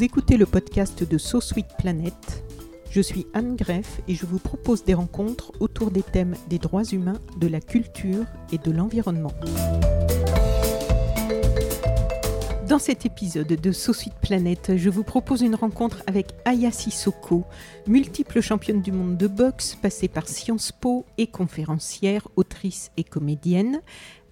Vous écoutez le podcast de So Planet. Je suis Anne Greff et je vous propose des rencontres autour des thèmes des droits humains, de la culture et de l'environnement. Dans cet épisode de So Sweet Planet, je vous propose une rencontre avec Aya Sissoko, multiple championne du monde de boxe, passée par Sciences Po et conférencière, autrice et comédienne.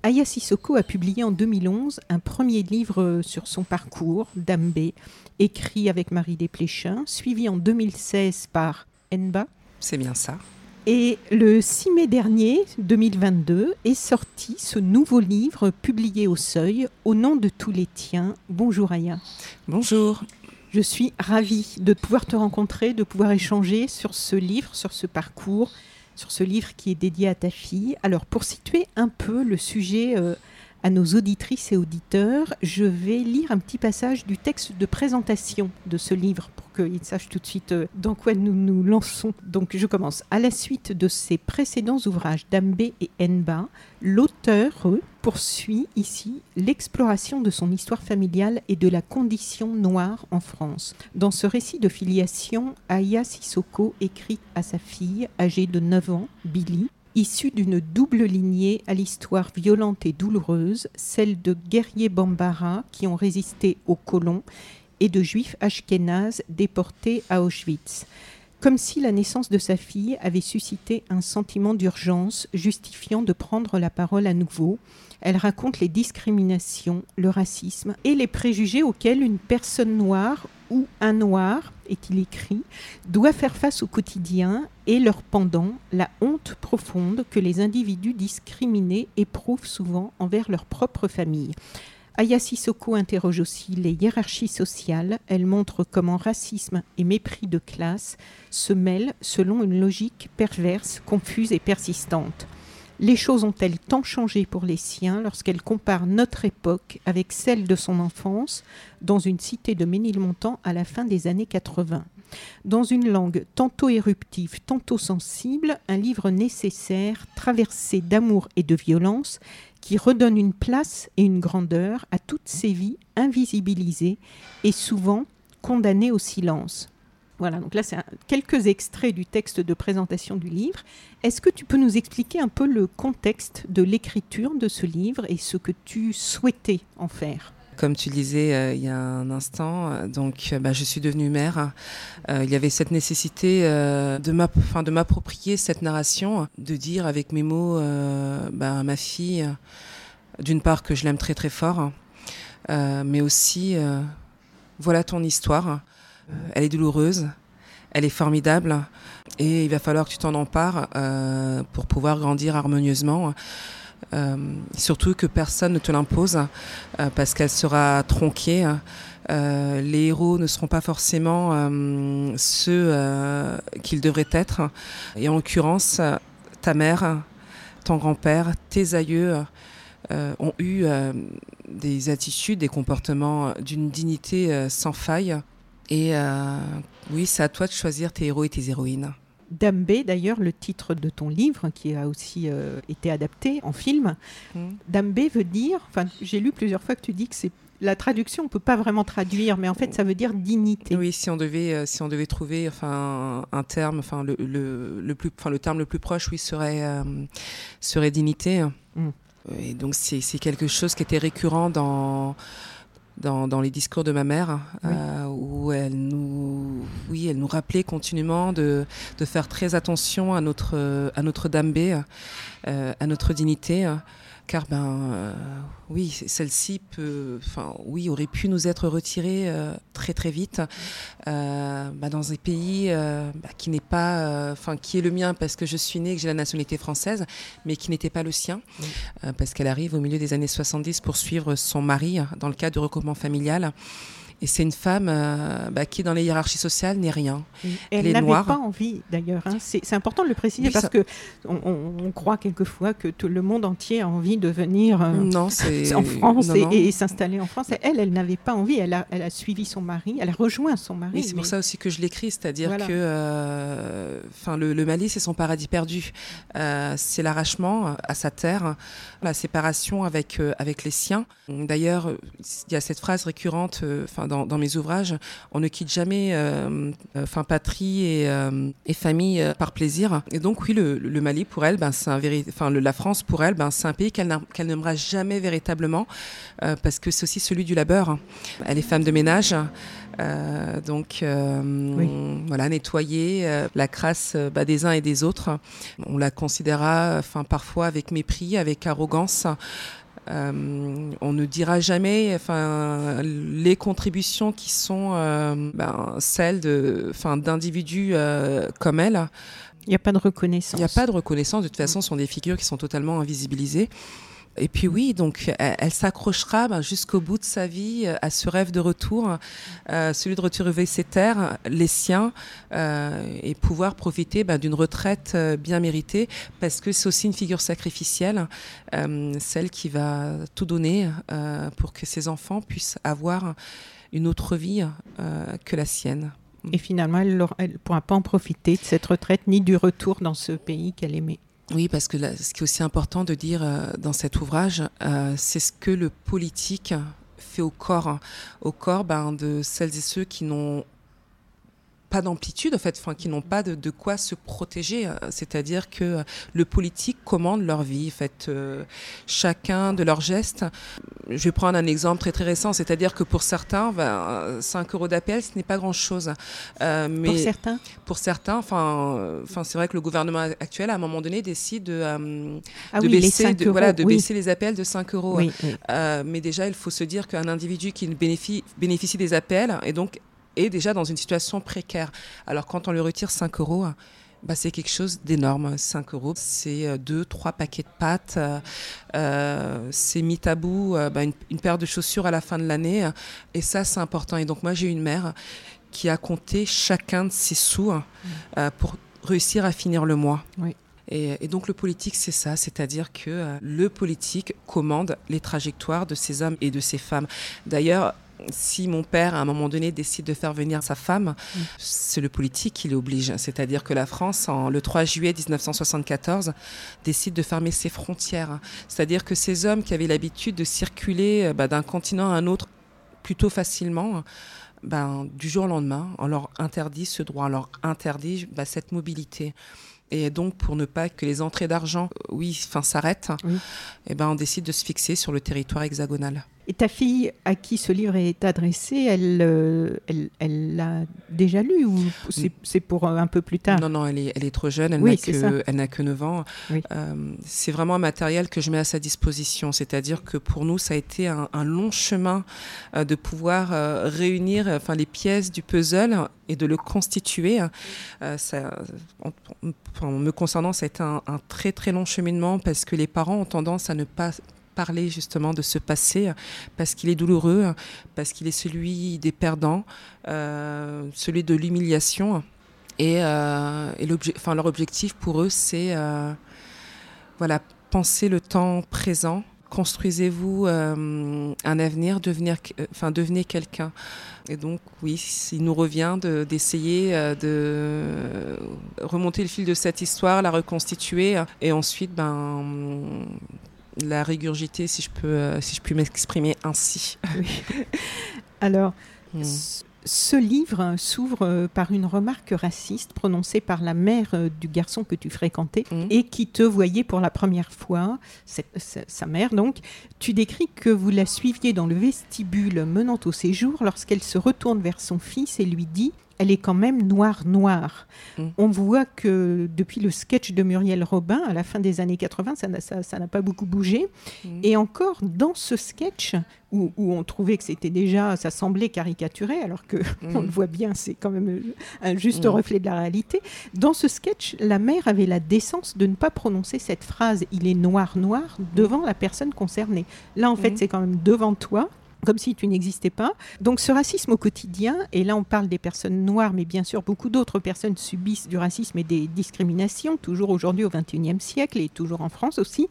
Aya Sissoko a publié en 2011 un premier livre sur son parcours, Dambé, écrit avec Marie Desplechin, suivi en 2016 par Enba. C'est bien ça. Et le 6 mai dernier, 2022, est sorti ce nouveau livre publié au Seuil, Au nom de tous les tiens. Bonjour Aya. Bonjour. Je suis ravie de pouvoir te rencontrer, de pouvoir échanger sur ce livre, sur ce parcours, sur ce livre qui est dédié à ta fille. Alors pour situer un peu le sujet euh, à nos auditrices et auditeurs, je vais lire un petit passage du texte de présentation de ce livre pour qu'ils sachent tout de suite euh, dans quoi nous nous lançons. Donc je commence. À la suite de ses précédents ouvrages d'Ambé et Enba, l'auteur poursuit ici l'exploration de son histoire familiale et de la condition noire en France. Dans ce récit de filiation, Aya Sissoko écrit à sa fille, âgée de 9 ans, Billy, issue d'une double lignée à l'histoire violente et douloureuse, celle de guerriers bambara qui ont résisté aux colons et de juifs ashkénazes déportés à Auschwitz. Comme si la naissance de sa fille avait suscité un sentiment d'urgence justifiant de prendre la parole à nouveau, elle raconte les discriminations, le racisme et les préjugés auxquels une personne noire ou un noir, est-il écrit, doit faire face au quotidien et leur pendant, la honte profonde que les individus discriminés éprouvent souvent envers leur propre famille. Aya Sissoko interroge aussi les hiérarchies sociales. Elle montre comment racisme et mépris de classe se mêlent selon une logique perverse, confuse et persistante. Les choses ont-elles tant changé pour les siens lorsqu'elle compare notre époque avec celle de son enfance dans une cité de Ménilmontant à la fin des années 80 Dans une langue tantôt éruptive, tantôt sensible, un livre nécessaire, traversé d'amour et de violence, qui redonne une place et une grandeur à toutes ces vies invisibilisées et souvent condamnées au silence. Voilà, donc là, c'est quelques extraits du texte de présentation du livre. Est-ce que tu peux nous expliquer un peu le contexte de l'écriture de ce livre et ce que tu souhaitais en faire? Comme tu disais euh, il y a un instant, euh, donc euh, bah, je suis devenue mère. il y avait cette nécessité de m'approprier cette narration, de dire avec mes mots bah, à ma fille, d'une part que je l'aime très très fort, mais aussi voilà ton histoire. Elle est douloureuse, elle est formidable, et il va falloir que tu t'en empares pour pouvoir grandir harmonieusement. Euh, surtout que personne ne te l'impose euh, parce qu'elle sera tronquée. Euh, les héros ne seront pas forcément ceux qu'ils devraient être. Et en l'occurrence, ta mère, ton grand-père, tes aïeux ont eu des attitudes, des comportements d'une dignité sans faille. Et oui, c'est à toi de choisir tes héros et tes héroïnes. Dambé, d'ailleurs, le titre de ton livre, qui a aussi euh, été adapté en film. Mm. Dambé veut dire, enfin, j'ai lu plusieurs fois que tu dis que c'est la traduction, on peut pas vraiment traduire, mais en fait, ça veut dire dignité. Oui, si on devait, euh, si on devait trouver, enfin, un, terme, enfin, le, le, plus, enfin, le terme le plus proche, oui, serait, euh, serait dignité. Mm. Et donc, c'est quelque chose qui était récurrent dans dans, les discours de ma mère, euh, où elle nous, oui, elle nous rappelait continuellement de, de faire très attention à notre, à notre dambé, euh, à notre dignité car ben euh, oui, celle-ci peut, enfin oui, aurait pu nous être retirée euh, très très vite euh, bah, dans un pays bah, qui n'est pas, enfin qui est le mien parce que je suis née, que j'ai la nationalité française, mais qui n'était pas le sien parce qu'elle arrive au milieu des années 70 pour suivre son mari dans le cadre du recoupement familial. Et c'est une femme euh, bah, qui, dans les hiérarchies sociales, n'est rien. elle n'avait pas envie, d'ailleurs. Hein. C'est important de le préciser parce qu'on que on, croit quelquefois que tout le monde entier a envie de venir euh, non, en France et, s'installer en France. Et elle, elle n'avait pas envie. Elle a, elle a, suivi son mari, elle a rejoint son mari. c'est pour ça aussi que je l'écris, c'est-à-dire que euh, enfin, le, le, Mali, c'est son paradis perdu. c'est l'arrachement à sa terre, la séparation avec, avec les siens. D'ailleurs, il y a cette phrase récurrente, enfin dans, dans, mes ouvrages, on ne quitte jamais enfin patrie et, et famille par plaisir. Et donc oui, le, le Mali pour elle, ben, c'est un enfin la France pour elle, ben, c'est un pays qu'elle n'aimera jamais véritablement parce que c'est aussi celui du labeur. Elle est femme de ménage. Euh, donc euh, voilà, nettoyer euh, la crasse bah, des uns et des autres. On la considérera, enfin parfois avec mépris, avec arrogance. On ne dira jamais enfin, les contributions qui sont ben, celles d'individus comme elle. Il n'y a pas de reconnaissance. Il n'y a pas de reconnaissance. De toute façon, ce sont des figures qui sont totalement invisibilisées. Et puis oui, donc elle, s'accrochera ben, jusqu'au bout de sa vie euh, à ce rêve de retour, euh, celui de retrouver ses terres, les siens, euh, et pouvoir profiter ben, d'une retraite bien méritée, parce que c'est aussi une figure sacrificielle, celle qui va tout donner pour que ses enfants puissent avoir une autre vie que la sienne. Et finalement, elle ne pourra pas en profiter de cette retraite ni du retour dans ce pays qu'elle aimait. Oui, parce que ce qui est aussi important de dire euh, dans cet ouvrage, euh, c'est ce que le politique fait au corps, hein. au corps ben, de celles et ceux qui n'ont pas d'amplitude, en fait, enfin, qui n'ont pas de, de, quoi se protéger. Euh, c'est-à-dire que euh, le politique commande leur vie, en fait, euh, chacun de leurs gestes. Je vais prendre un exemple très très récent, c'est-à-dire que pour certains, ben, 5 euros d'appel, ce n'est pas grand-chose. Euh, mais pour certains? Pour certains, enfin, enfin, c'est vrai que le gouvernement actuel, à un moment donné, décide de, ah de, baisser, de, voilà, de baisser les appels de 5 euros. Oui, mais déjà, il faut se dire qu'un individu qui bénéficie, bénéficie des appels, et donc est déjà dans une situation précaire. Alors quand on lui retire 5 euros, bah, c'est quelque chose d'énorme. 5 euros, c'est 2, euh, 3 paquets de pâtes, euh, euh, c'est mis bout bah, une, paire de chaussures à la fin de l'année. Et ça, c'est important. Et donc moi, j'ai une mère qui a compté chacun de ses sous mmh. pour réussir à finir le mois. Oui. Et, et, donc le politique, c'est ça, c'est-à-dire que le politique commande les trajectoires de ces hommes et de ces femmes. D'ailleurs, si mon père, à un moment donné, décide de faire venir sa femme, mm. c'est le politique qui l'oblige. C'est-à-dire que la France, en, le 3 juillet 1974, décide de fermer ses frontières. C'est-à-dire que ces hommes qui avaient l'habitude de circuler euh, bah, d'un continent à un autre plutôt facilement, ben, du jour au lendemain, on leur interdit ce droit, on leur interdit bah, cette mobilité. Et donc, pour ne pas que les entrées d'argent, oui, enfin, s'arrêtent, eh ben, on décide de se fixer sur le territoire hexagonal. Et ta fille, à qui ce livre est adressé, elle, euh, elle, l'a déjà lu ou c'est pour un peu plus tard? Non, non, elle est, elle est trop jeune, elle n'a que, que 9 ans. Euh, c'est vraiment un matériel que je mets à sa disposition. C'est-à-dire que pour nous, ça a été un, long chemin euh, de pouvoir réunir enfin, les pièces du puzzle et de le constituer. ça, en, me concernant, ça a été un, un très très long cheminement parce que les parents ont tendance à ne pas parler justement de ce passé parce qu'il est douloureux, parce qu'il est celui des perdants, euh, celui de l'humiliation. Et, euh, enfin, leur objectif pour eux, c'est euh, voilà, penser le temps présent. Construisez-vous un avenir, devenir, enfin, devenez quelqu'un. Et donc, oui, il nous revient d'essayer de, remonter le fil de cette histoire, la reconstituer, et ensuite, ben, la régurgiter, si je peux, euh, si je puis m'exprimer ainsi. Alors, hmm. ce livre s'ouvre euh, par une remarque raciste prononcée par la mère euh, du garçon que tu fréquentais hmm. et qui te voyait pour la première fois, sa mère donc. Tu décris que vous la suiviez dans le vestibule menant au séjour lorsqu'elle se retourne vers son fils et lui dit elle est quand même noire-noire. Mm. On voit que depuis le sketch de Muriel Robin, à la fin des années 80, ça n'a pas beaucoup bougé. Mm. Et encore dans ce sketch, où, on trouvait que c'était déjà, ça semblait caricaturé, alors que mm. on le voit bien, c'est quand même un juste reflet de la réalité. Dans ce sketch, la mère avait la décence de ne pas prononcer cette phrase "il est noir-noir" devant la personne concernée. Là, en fait, c'est quand même devant toi comme si tu n'existais pas. Donc ce racisme au quotidien, et là on parle des personnes noires, mais bien sûr beaucoup d'autres personnes subissent du racisme et des discriminations, toujours aujourd'hui au XXIe siècle et toujours en France aussi.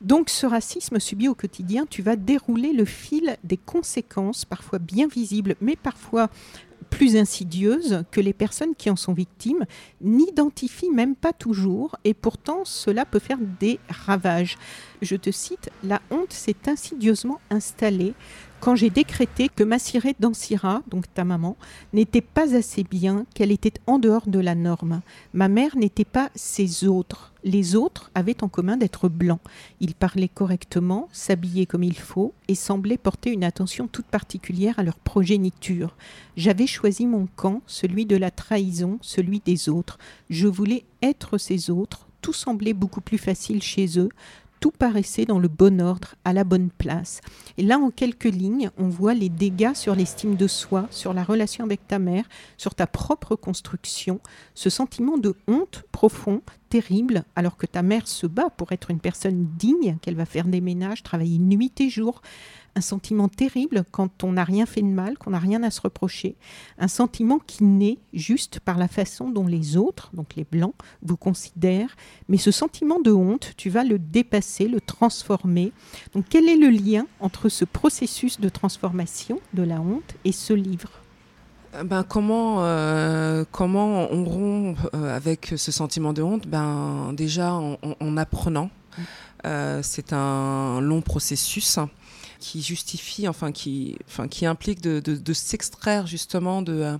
Donc ce racisme subi au quotidien, tu vas dérouler le fil des conséquences, parfois bien visibles, mais parfois plus insidieuses que les personnes qui en sont victimes n'identifient même pas toujours et pourtant cela peut faire des ravages. Je te cite, la honte s'est insidieusement installée quand j'ai décrété que Massiré Dansira, donc ta maman, n'était pas assez bien, qu'elle était en dehors de la norme. Ma mère n'était pas ses autres. Les autres avaient en commun d'être blancs. Ils parlaient correctement, s'habillaient comme il faut et semblaient porter une attention toute particulière à leur progéniture. J'avais choisi mon camp, celui de la trahison, celui des autres. Je voulais être ces autres. Tout semblait beaucoup plus facile chez eux tout paraissait dans le bon ordre, à la bonne place. Et là, en quelques lignes, on voit les dégâts sur l'estime de soi, sur la relation avec ta mère, sur ta propre construction, ce sentiment de honte profond, terrible, alors que ta mère se bat pour être une personne digne, qu'elle va faire des ménages, travailler nuit et jour, un sentiment terrible quand on n'a rien fait de mal, qu'on n'a rien à se reprocher, un sentiment qui naît juste par la façon dont les autres, donc les blancs, vous considèrent, mais ce sentiment de honte, tu vas le dépasser, le transformer. Donc quel est le lien entre ce processus de transformation de la honte et ce livre? Ben, comment, euh, comment on rompt euh, avec ce sentiment de honte? Ben, Déjà en, apprenant. Euh, c'est un long processus qui justifie, enfin qui, enfin qui implique de, de, s'extraire justement de, euh,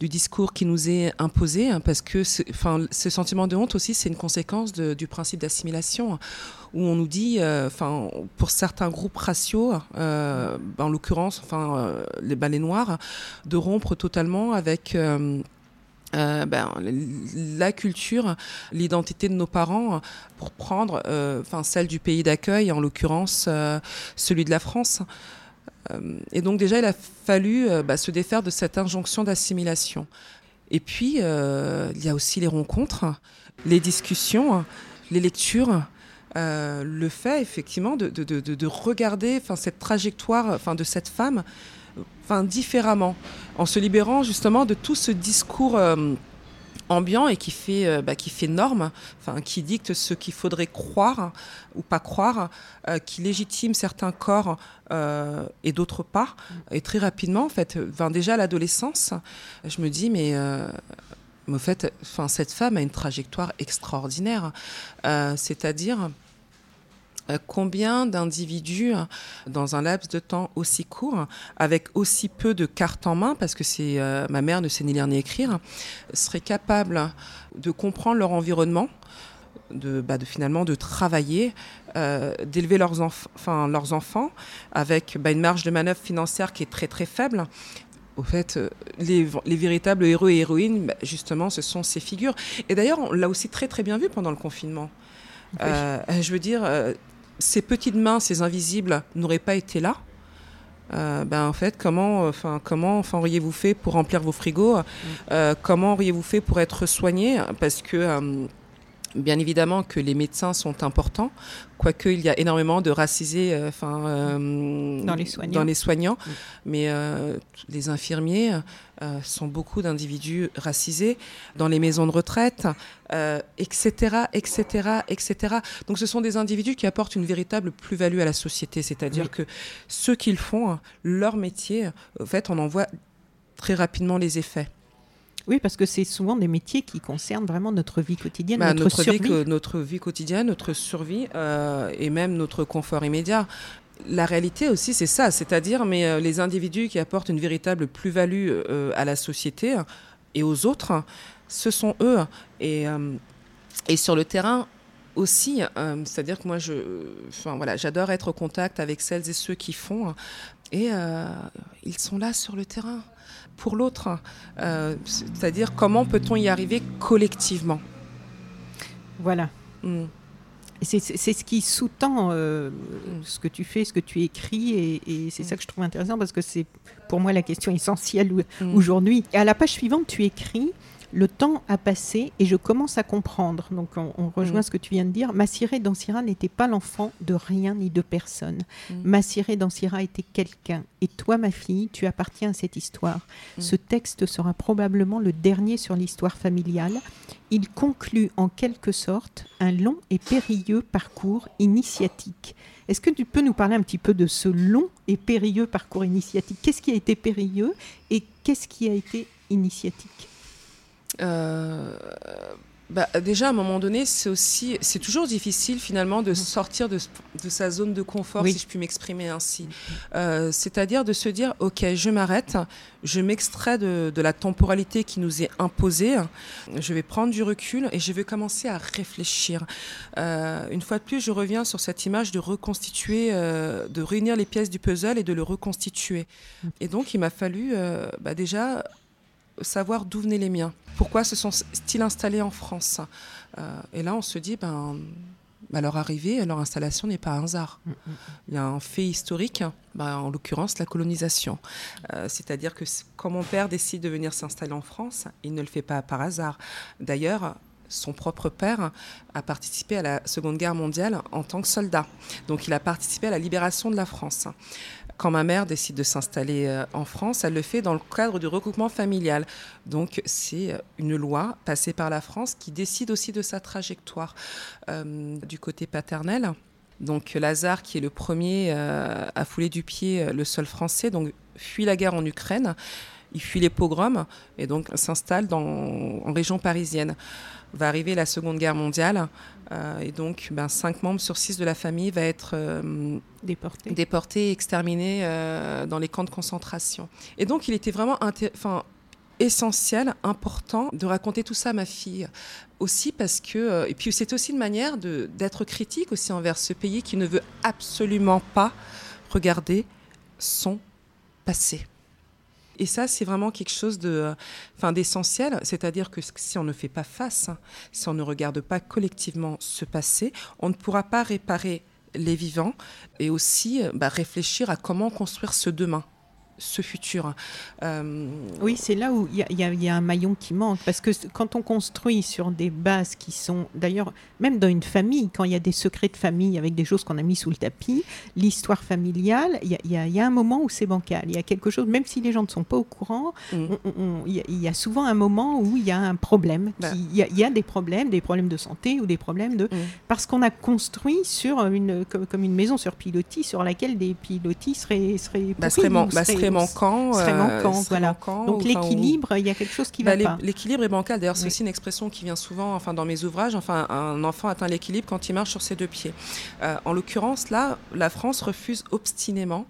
du discours qui nous est imposé, hein, parce que enfin, ce sentiment de honte aussi, c'est une conséquence du principe d'assimilation, où on nous dit, euh, enfin, pour certains groupes raciaux, euh, en l'occurrence, enfin, les balais noirs, de rompre totalement avec euh, ben, la culture, l'identité de nos parents, pour prendre euh, celle du pays d'accueil, en l'occurrence euh, celui de la France. et donc déjà, il a fallu bah, se défaire de cette injonction d'assimilation. Et puis, il y a aussi les rencontres, les discussions, les lectures. le fait effectivement de, de, de, de regarder cette trajectoire de cette femme enfin différemment, en se libérant justement de tout ce discours euh, ambiant et qui fait, euh, bah, qui fait norme, enfin, qui dicte ce qu'il faudrait croire ou pas croire, euh, qui légitime certains corps et d'autres pas. Et très rapidement, en fait, déjà à l'adolescence, je me dis, mais. en fait, enfin, cette femme a une trajectoire extraordinaire. C'est-à-dire, combien d'individus, dans un laps de temps aussi court, avec aussi peu de cartes en main, parce que c'est euh, ma mère ne sait ni lire ni écrire, seraient capables de comprendre leur environnement, de, bah, de finalement de travailler, euh, d'élever leurs, enfin, leurs enfants avec bah, une marge de manœuvre financière qui est très très faible? Au fait, les, les véritables héros et héroïnes, bah, justement, ce sont ces figures. Et d'ailleurs, on l'a aussi très très bien vu pendant le confinement. je veux dire, ces petites mains, ces invisibles, n'auraient pas été là, euh, ben en fait, comment, enfin, comment, enfin, auriez-vous fait pour remplir vos frigos? Euh, Comment auriez-vous fait pour être soigné? Parce que euh, Bien évidemment que les médecins sont importants, quoique il y a énormément de racisés enfin, dans les soignants, dans les soignants. Mm. mais les infirmiers sont beaucoup d'individus racisés dans les maisons de retraite, etc., etc., etc. Donc ce sont des individus qui apportent une véritable plus-value à la société, c'est-à-dire que ceux qu'ils font, leur métier, en fait, on en voit très rapidement les effets. Oui, parce que c'est souvent des métiers qui concernent vraiment notre vie quotidienne, bah, notre, survie. Vie, notre vie quotidienne, notre survie euh, et même notre confort immédiat. La réalité aussi, c'est ça, c'est-à-dire mais euh, les individus qui apportent une véritable plus-value euh, à la société et aux autres, ce sont eux. Et, et sur le terrain, aussi, c'est-à-dire que moi, je, enfin voilà, j'adore être au contact avec celles et ceux qui font, et ils sont là sur le terrain pour l'autre. Euh, c'est-à-dire comment peut-on y arriver collectivement? Voilà. Hmm. C'est ce qui sous-tend euh, ce que tu fais, ce que tu écris, et, c'est ça que je trouve intéressant parce que c'est pour moi la question essentielle hmm. aujourd'hui. À la page suivante, tu écris le temps a passé et je commence à comprendre. Donc on, rejoint mm. ce que tu viens de dire. Massiré Dansira n'était pas l'enfant de rien ni de personne. Mm. Massiré Dansira était quelqu'un. Et toi, ma fille, tu appartiens à cette histoire. Mm. Ce texte sera probablement le dernier sur l'histoire familiale. Il conclut en quelque sorte un long et périlleux parcours initiatique. Est-ce que tu peux nous parler un petit peu de ce long et périlleux parcours initiatique? Qu'est-ce qui a été périlleux et qu'est-ce qui a été initiatique? Bah, déjà, à un moment donné, c'est aussi, c'est toujours difficile finalement de sortir de, de sa zone de confort, si je puis m'exprimer ainsi. Euh, c'est-à-dire de se dire, ok, je m'arrête, je m'extrais de, de, la temporalité qui nous est imposée, je vais prendre du recul et je vais commencer à réfléchir. Euh, une fois de plus, je reviens sur cette image de reconstituer, euh, de réunir les pièces du puzzle et de le reconstituer. Et donc, il m'a fallu bah, déjà savoir d'où venaient les miens. Pourquoi se sont-ils installés en France? Euh, Et là, on se dit, ben, bah, leur arrivée, leur installation n'est pas un hasard. Mm, mm, mm. Il y a un fait historique, ben, en l'occurrence la colonisation. Euh, c'est-à-dire que quand mon père décide de venir s'installer en France, il ne le fait pas par hasard. D'ailleurs, son propre père a participé à la Seconde Guerre mondiale en tant que soldat. Donc il a participé à la libération de la France. Quand ma mère décide de s'installer euh, en France, elle le fait dans le cadre du regroupement familial. Donc c'est euh, une loi passée par la France qui décide aussi de sa trajectoire euh, du côté paternel. Donc Lazare, qui est le premier à fouler du pied le sol français, donc fuit la guerre en Ukraine, il fuit les pogroms et donc s'installe en région parisienne va arriver la Seconde Guerre mondiale. Euh, et donc, ben, cinq membres sur six de la famille va être euh, déportés. déportés et exterminés euh, dans les camps de concentration. Et donc, il était vraiment essentiel, important de raconter tout ça à ma fille. Aussi parce que, et puis c'est aussi une manière d'être critique aussi envers ce pays qui ne veut absolument pas regarder son passé. Et ça, c'est vraiment quelque chose de, enfin, d'essentiel. C'est-à-dire que si on ne fait pas face, si on ne regarde pas collectivement ce passé, on ne pourra pas réparer les vivants et aussi bah, réfléchir à comment construire ce demain ce futur. Euh, oui, c'est là où il y, a un maillon qui manque, parce que quand on construit sur des bases qui sont, d'ailleurs, même dans une famille, quand il y a des secrets de famille avec des choses qu'on a mis sous le tapis, l'histoire familiale, il y, a un moment où c'est bancal. Il y a quelque chose, même si les gens ne sont pas au courant, mm. il y, a souvent un moment où il y a un problème. Bah. Il y, a des problèmes, des problèmes de santé ou des problèmes de... Mm. Parce qu'on a construit sur une, comme, une maison sur pilotis, sur laquelle des pilotis seraient... seraient, bah, serait manquant. Très manquant, euh, voilà. Donc l'équilibre, il y a quelque chose qui va bah, pas. L'équilibre est bancal. D'ailleurs, c'est aussi une expression qui vient souvent, enfin, dans mes ouvrages. Enfin, un enfant atteint l'équilibre quand il marche sur ses deux pieds. Euh, en l'occurrence, là, la France refuse obstinément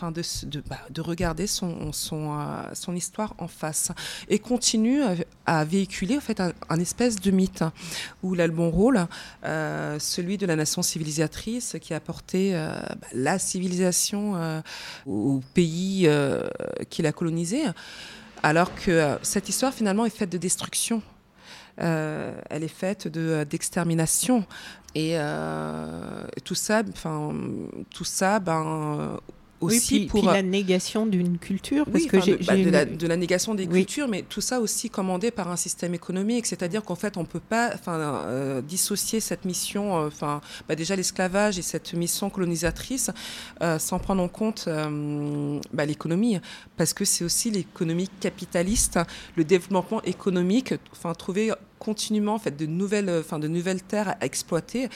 bah, de, regarder euh, son, histoire en face et continue à, véhiculer en fait un, espèce de mythe où il a le bon rôle, euh, celui de la nation civilisatrice qui a apporté euh, bah, la civilisation au pays qu'il a colonisé, alors que cette histoire finalement est faite de destruction. elle est faite de d'extermination et tout ça, enfin tout ça, ben aussi oui, puis, pour la négation d'une culture parce que j'ai, bah, de, la, négation des cultures mais tout ça aussi commandé par un système économique. C'est-à-dire qu'en fait on peut pas enfin euh, dissocier cette mission euh, enfin bah, déjà l'esclavage et cette mission colonisatrice euh, sans prendre en compte bah, l'économie. Parce que c'est aussi l'économie capitaliste le développement économique enfin trouver continuellement en fait de nouvelles, enfin de nouvelles terres à exploiter,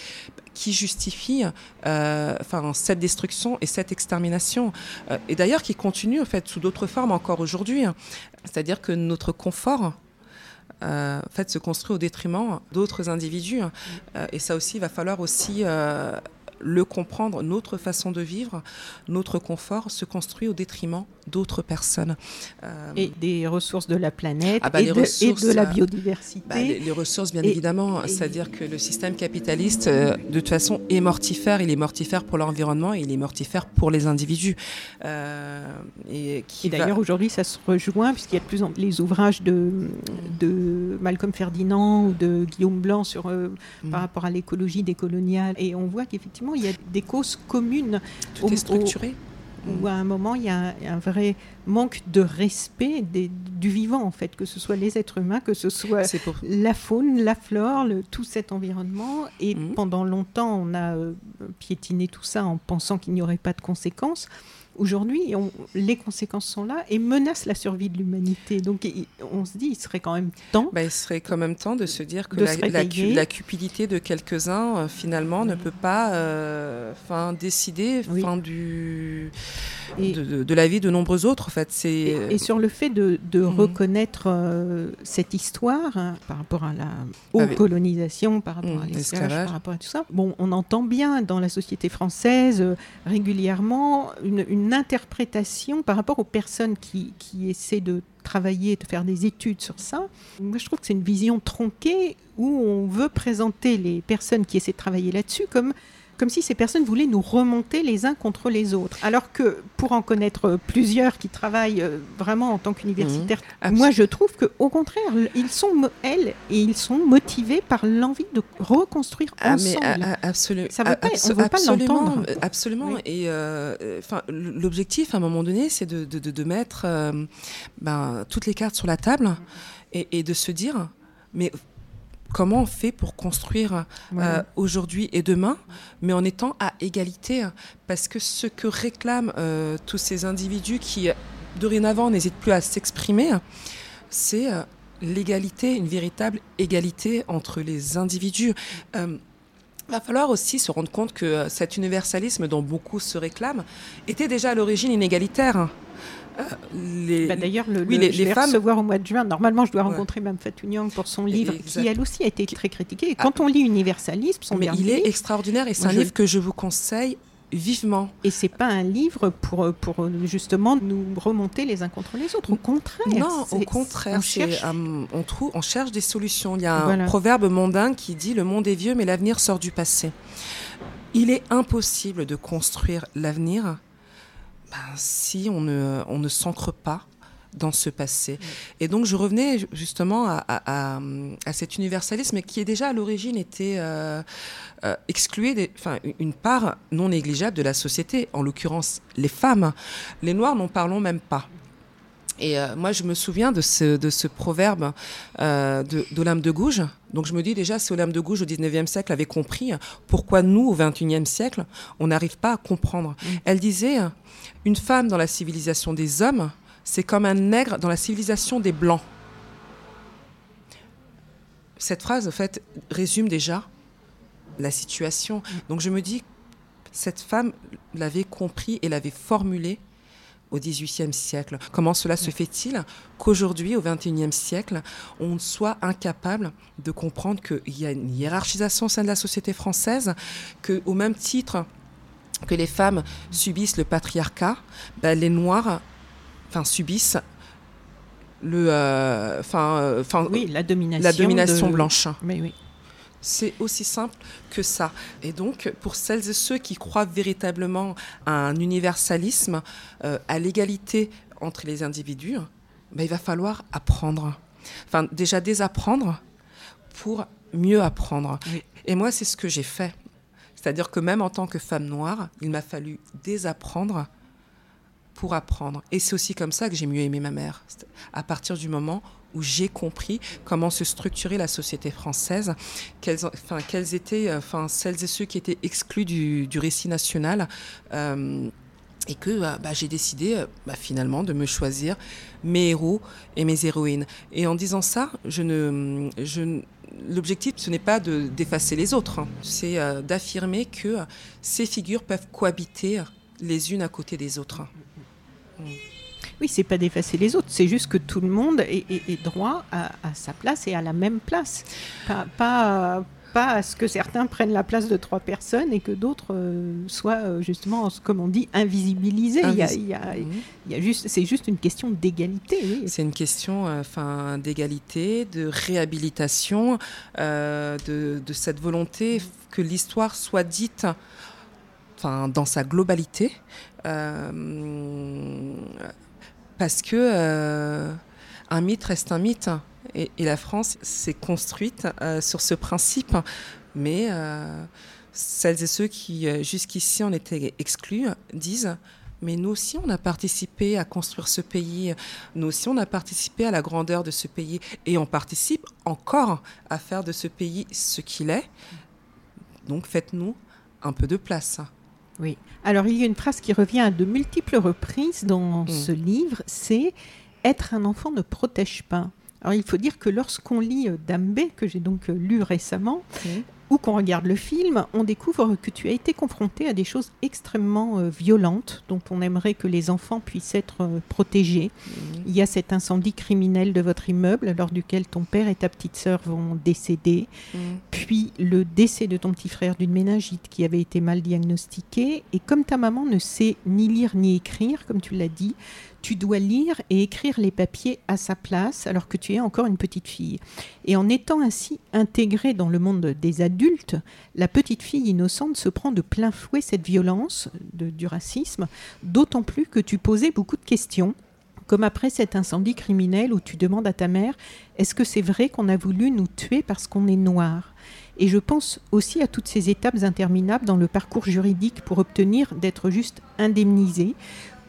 qui justifie euh, cette destruction et cette extermination, euh, et d'ailleurs qui continue en fait sous d'autres formes encore aujourd'hui. C'est-à-dire que notre confort euh, en fait, se construit au détriment d'autres individus. et ça aussi, il va falloir aussi le comprendre, notre façon de vivre, notre confort se construit au détriment d'autres personnes. Euh, et des ressources de la planète ah bah, et, de, la euh, biodiversité. Bah, les, ressources, bien évidemment. C'est-à-dire que le système capitaliste, euh, de toute façon, est mortifère. Il est mortifère pour l'environnement et il est mortifère pour les individus. et, d'ailleurs, aujourd'hui, ça se rejoint, puisqu'il y a de plus en plus les ouvrages de, de Malcolm Ferdinand ou de Guillaume Blanc sur, mm. par rapport à l'écologie décoloniale. Et on voit qu'effectivement, il y a des causes communes. Tout est structuré où à un moment il y a un, vrai manque de respect du vivant en fait, que ce soit les êtres humains, que ce soit la faune, la flore, tout cet environnement. Et mmh. pendant longtemps, on a euh, piétiné tout ça en pensant qu'il n'y aurait pas de conséquences. Aujourd'hui, les conséquences sont là et menacent la survie de l'humanité. Donc on se dit, il serait quand même temps. Bah, il serait quand même temps de se dire que la, cupidité de quelques-uns, euh, finalement, ne peut pas euh, décider du, de, la vie de nombreux autres. En fait. Et, et, sur le fait de, mhm. reconnaître euh, cette histoire hein, par rapport à la ah colonisation, par rapport à mhm, l'esclavage, par rapport à tout ça, bon, on entend bien dans la société française régulièrement une, une interprétation par rapport aux personnes qui, qui essaient de travailler, de faire des études sur ça. Moi, je trouve que c'est une vision tronquée où on veut présenter les personnes qui essaient de travailler là-dessus comme comme si ces personnes voulaient nous remonter les uns contre les autres. Alors que pour en connaître plusieurs qui travaillent euh, vraiment en tant qu'universitaires, mmh. moi je trouve que au contraire, ils sont elles et ils sont motivés par l'envie de reconstruire ah, ensemble. Mais, absolument. Ça veut pas, on veut pas l'entendre. Absolument. Et euh, l'objectif à un moment donné, c'est de, de, de, mettre euh, ben, toutes les cartes sur la table et, et de se dire, mais comment on fait pour construire euh, aujourd'hui et demain, mais en étant à égalité. Parce que ce que réclament euh, tous ces individus qui, dorénavant, n'hésitent plus à s'exprimer, c'est euh, l'égalité, une véritable égalité entre les individus. Il va falloir aussi se rendre compte que cet universalisme dont beaucoup se réclament était déjà à l'origine inégalitaire. Bah, d'ailleurs, le, oui, les, je vais femmes... recevoir au mois de juin. Normalement, je dois rencontrer Mme Fatou Nyang pour son livre, qui elle aussi a été très critiqué. Et quand ah. on lit Universalisme, son Mais il est extraordinaire et c'est un livre que je vous conseille vivement. Et c'est pas un livre pour, pour justement nous remonter les uns contre les autres. Au contraire. Non, au contraire. On cherche... Euh, on, trouve, on cherche des solutions. Il y a un proverbe mondain qui dit Le monde est vieux, mais l'avenir sort du passé. Il est impossible de construire l'avenir ben, si on ne, on ne s'ancre pas dans ce passé. Et donc je revenais justement à, à, à, cet universalisme qui est déjà à l'origine était euh, euh, exclué, enfin une part non négligeable de la société, en l'occurrence les femmes. Les Noirs n'en parlons même pas. Et euh, moi, je me souviens de ce, de ce proverbe euh, d'Olympe de, Gouges. Donc je me dis déjà, si Olympe de Gouges au 19e siècle avait compris pourquoi nous, au 21e siècle, on n'arrive pas à comprendre. Mm. Elle disait, une femme dans la civilisation des hommes, c'est comme un nègre dans la civilisation des blancs. Cette phrase, en fait, résume déjà la situation. Donc je me dis, cette femme l'avait compris et l'avait formulé au XVIIIe siècle. Comment cela se fait-il qu'aujourd'hui, au XXIe siècle, on soit incapable de comprendre qu'il y a une hiérarchisation au sein de la société française, qu'au même titre que les femmes subissent le patriarcat, ben, les Noirs enfin, subissent le, euh, enfin, euh, oui, la domination, la domination blanche. Mais oui. C'est aussi simple que ça. Et donc, pour celles et ceux qui croient véritablement à un universalisme, euh, à l'égalité entre les individus, ben, il va falloir apprendre. Enfin, déjà désapprendre pour mieux apprendre. Et moi, c'est ce que j'ai fait. C'est-à-dire que même en tant que femme noire, il m'a fallu désapprendre pour apprendre. Et c'est aussi comme ça que j'ai mieux aimé ma mère. À partir du moment où j'ai compris comment se structurait la société française, quelles, étaient euh, enfin, celles et ceux qui étaient exclus du, récit national. Euh, et que euh, bah, j'ai décidé bah, finalement de me choisir mes héros et mes héroïnes. Et en disant ça, l'objectif, ce n'est pas d'effacer les autres, hein. c'est d'affirmer que ces figures peuvent cohabiter les unes à côté des autres. Oui, c'est pas d'effacer les autres, c'est juste que tout le monde est, droit à, sa place et à la même place. Pas, pas, à ce que certains prennent la place de trois personnes et que d'autres euh, soient euh, justement, comme on dit, invisibilisés. il y a, il juste, c'est juste une question d'égalité. C'est une question euh, enfin, d'égalité, de réhabilitation, de, de, cette volonté que l'histoire soit dite dans sa globalité parce que euh, un mythe reste un mythe. Et, la France s'est construite euh, sur ce principe. Mais euh, celles et ceux qui, jusqu'ici, en étaient exclus, disent mais nous aussi, on a participé à construire ce pays. Nous aussi, on a participé à la grandeur de ce pays. Et on participe encore à faire de ce pays ce qu'il est. Donc, faites-nous un peu de place. Oui. Alors il y a une phrase qui revient à de multiples reprises dans mm. ce livre, c'est être un enfant ne protège pas. Alors il faut dire que lorsqu'on lit Dame que j'ai donc lu récemment, ou qu'on regarde le film, on découvre que tu as été confronté à des choses extrêmement euh, violentes dont on aimerait que les enfants puissent être protégés. Mhm. Il y a cet incendie criminel de votre immeuble lors duquel ton père et ta petite sœur vont décéder, puis le décès de ton petit frère d'une méningite qui avait été mal diagnostiquée. Et comme ta maman ne sait ni lire ni écrire, comme tu l'as dit, tu dois lire et écrire les papiers à sa place alors que tu es encore une petite fille. Et en étant ainsi intégrée dans le monde des adultes, la petite fille innocente se prend de plein fouet cette violence du racisme, d'autant plus que tu posais beaucoup de questions comme après cet incendie criminel où tu demandes à ta mère est-ce que c'est vrai qu'on a voulu nous tuer parce qu'on est noir? Et je pense aussi à toutes ces étapes interminables dans le parcours juridique pour obtenir d'être juste indemnisé,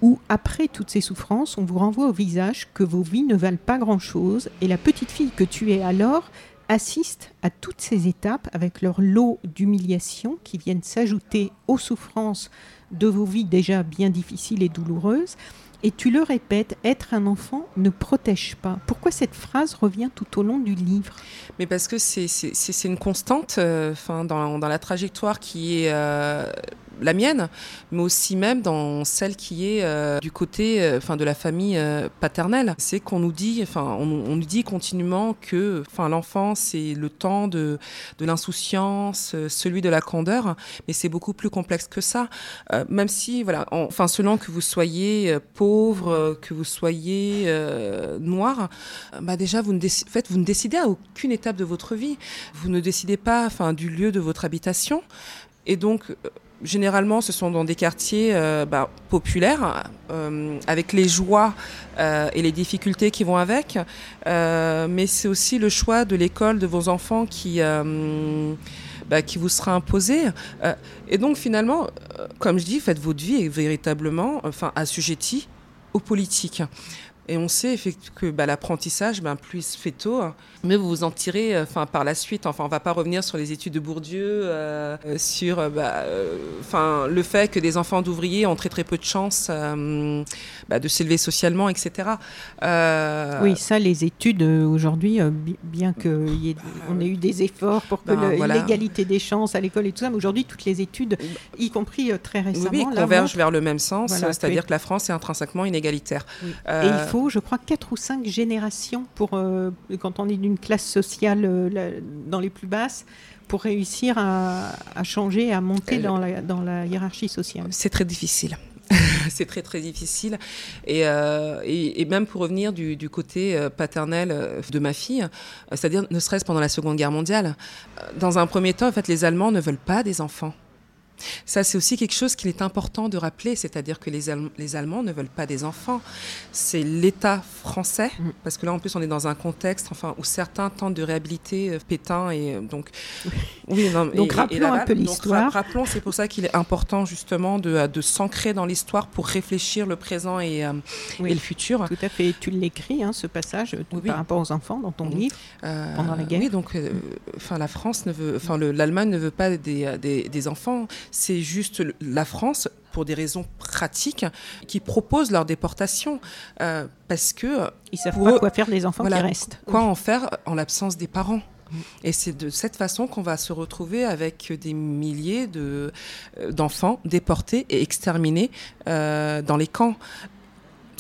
où, après toutes ces souffrances, on vous renvoie au visage que vos vies ne valent pas grand-chose, et la petite fille que tu es alors assiste à toutes ces étapes avec leur lot d'humiliation qui viennent s'ajouter aux souffrances de vos vies déjà bien difficiles et douloureuses. Et tu le répètes, être un enfant ne protège pas. Pourquoi cette phrase revient tout au long du livre? Mais parce que c'est une constante euh, dans, dans, la trajectoire qui est euh, la mienne, mais aussi même dans celle qui est euh, du côté, euh, de la famille euh, paternelle. C'est qu'on nous dit, enfin, on, nous dit continuellement que, enfin, l'enfant c'est le temps de, de l'insouciance, celui de la candeur, mais c'est beaucoup plus complexe que ça. même si, voilà, enfin, selon que vous soyez pauvre, que vous soyez noir, bah déjà vous ne, fait, vous ne décidez à aucune étape de votre vie. Vous ne décidez pas, du lieu de votre habitation. Et donc, généralement, ce sont dans des quartiers euh, bah, populaires, euh, avec les joies euh, et les difficultés qui vont avec. mais c'est aussi le choix de l'école de vos enfants qui, bah, qui vous sera imposé. et donc, finalement, comme je dis, faites votre vie véritablement enfin, assujettie aux politiques. Et on sait effectivement que bah, l'apprentissage, ben, plus il se fait tôt, hein, mais vous vous en tirez euh, par la suite. Enfin, on ne va pas revenir sur les études de Bourdieu, euh, euh, sur bah, le fait que des enfants d'ouvriers ont très très peu de chances bah, de s'élever socialement, etc. Oui, ça, les études aujourd'hui, bien qu'on ait eu des efforts pour que ben, l'égalité des chances à l'école et tout ça, mais aujourd'hui, toutes les études, y compris très récemment, oui, convergent vers le même sens, c'est-à-dire que la France est intrinsèquement inégalitaire. Et il faut, je crois, quatre ou cinq générations pour, quand on est d'une classe sociale euh, dans les plus basses pour réussir à, changer, à monter dans la, dans la hiérarchie sociale C'est très difficile. c'est très très difficile. Euh, et, et, même pour revenir du, du, côté euh, paternel de ma fille, c'est-à-dire ne serait-ce pendant la Seconde Guerre mondiale, dans un premier temps, en fait, les Allemands ne veulent pas des enfants. Ça, c'est aussi quelque chose qu'il est important de rappeler, c'est-à-dire que les, les, Allemands ne veulent pas des enfants. C'est l'État français, mm. parce que là, en plus, on est dans un contexte enfin, où certains tentent de réhabiliter euh, Pétain. Et, euh, donc, oui, non, donc, rappelons un peu l'histoire. Rappelons, c'est pour ça qu'il est important, justement, de, de s'ancrer dans l'histoire pour réfléchir le présent et, euh, et, le futur. Tout à fait. Tu l'écris, hein, ce passage, par rapport aux enfants dans ton livre, pendant la guerre. Oui, donc, enfin, la France ne veut, enfin, l'Allemagne ne veut pas des, des, des enfants c'est juste la France, pour des raisons pratiques, qui propose leur déportation. Euh, parce que. Ils savent pas quoi faire des enfants qui restent. Quoi en faire en l'absence des parents. Et c'est de cette façon qu'on va se retrouver avec des milliers de, euh, d'enfants déportés et exterminés euh, dans les camps.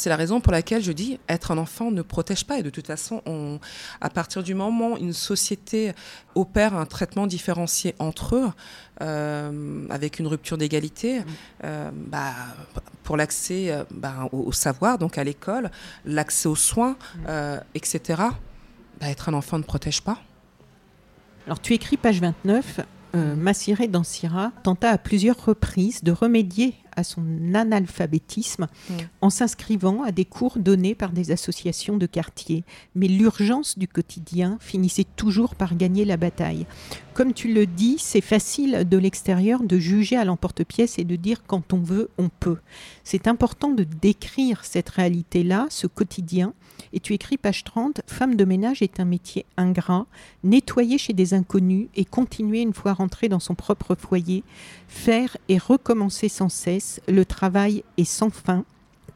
C'est la raison pour laquelle je dis être un enfant ne protège pas. Et de toute façon, on, à partir du moment où une société opère un traitement différencié entre eux, euh, avec une rupture d'égalité, mm. euh, bah, pour l'accès euh, bah, au, savoir, donc à l'école, l'accès aux soins, mm. etc., bah, être un enfant ne protège pas. Alors tu écris page 29, euh, Massiré Dansira tenta à plusieurs reprises de remédier à son analphabétisme en s'inscrivant à des cours donnés par des associations de quartier. Mais l'urgence du quotidien finissait toujours par gagner la bataille. Comme tu le dis, c'est facile de l'extérieur de juger à l'emporte-pièce et de dire quand on veut, on peut. C'est important de décrire cette réalité-là, ce quotidien. Et tu écris page 30, Femme de ménage est un métier ingrat, nettoyer chez des inconnus et continuer une fois rentré dans son propre foyer, faire et recommencer sans cesse, le travail est sans fin,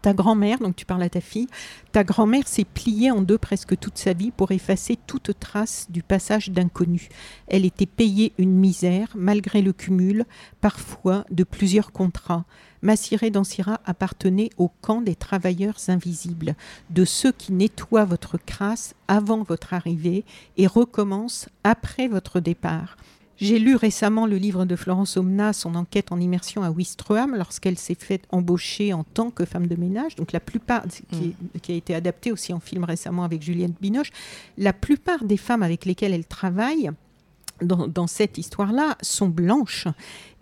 ta grand-mère, donc tu parles à ta fille, ta grand-mère s'est pliée en deux presque toute sa vie pour effacer toute trace du passage d'inconnu. Elle était payée une misère, malgré le cumul, parfois, de plusieurs contrats. Massiré Dansira appartenait au camp des travailleurs invisibles, de ceux qui nettoient votre crasse avant votre arrivée et recommencent après votre départ. J'ai lu récemment le livre de Florence Omna, son enquête en immersion à Wistreham, lorsqu'elle s'est faite embaucher en tant que femme de ménage. Donc la plupart, qui, mm. qui, a été adapté aussi en film récemment avec Juliette Binoche, la plupart des femmes avec lesquelles elle travaille dans, dans cette histoire-là sont blanches.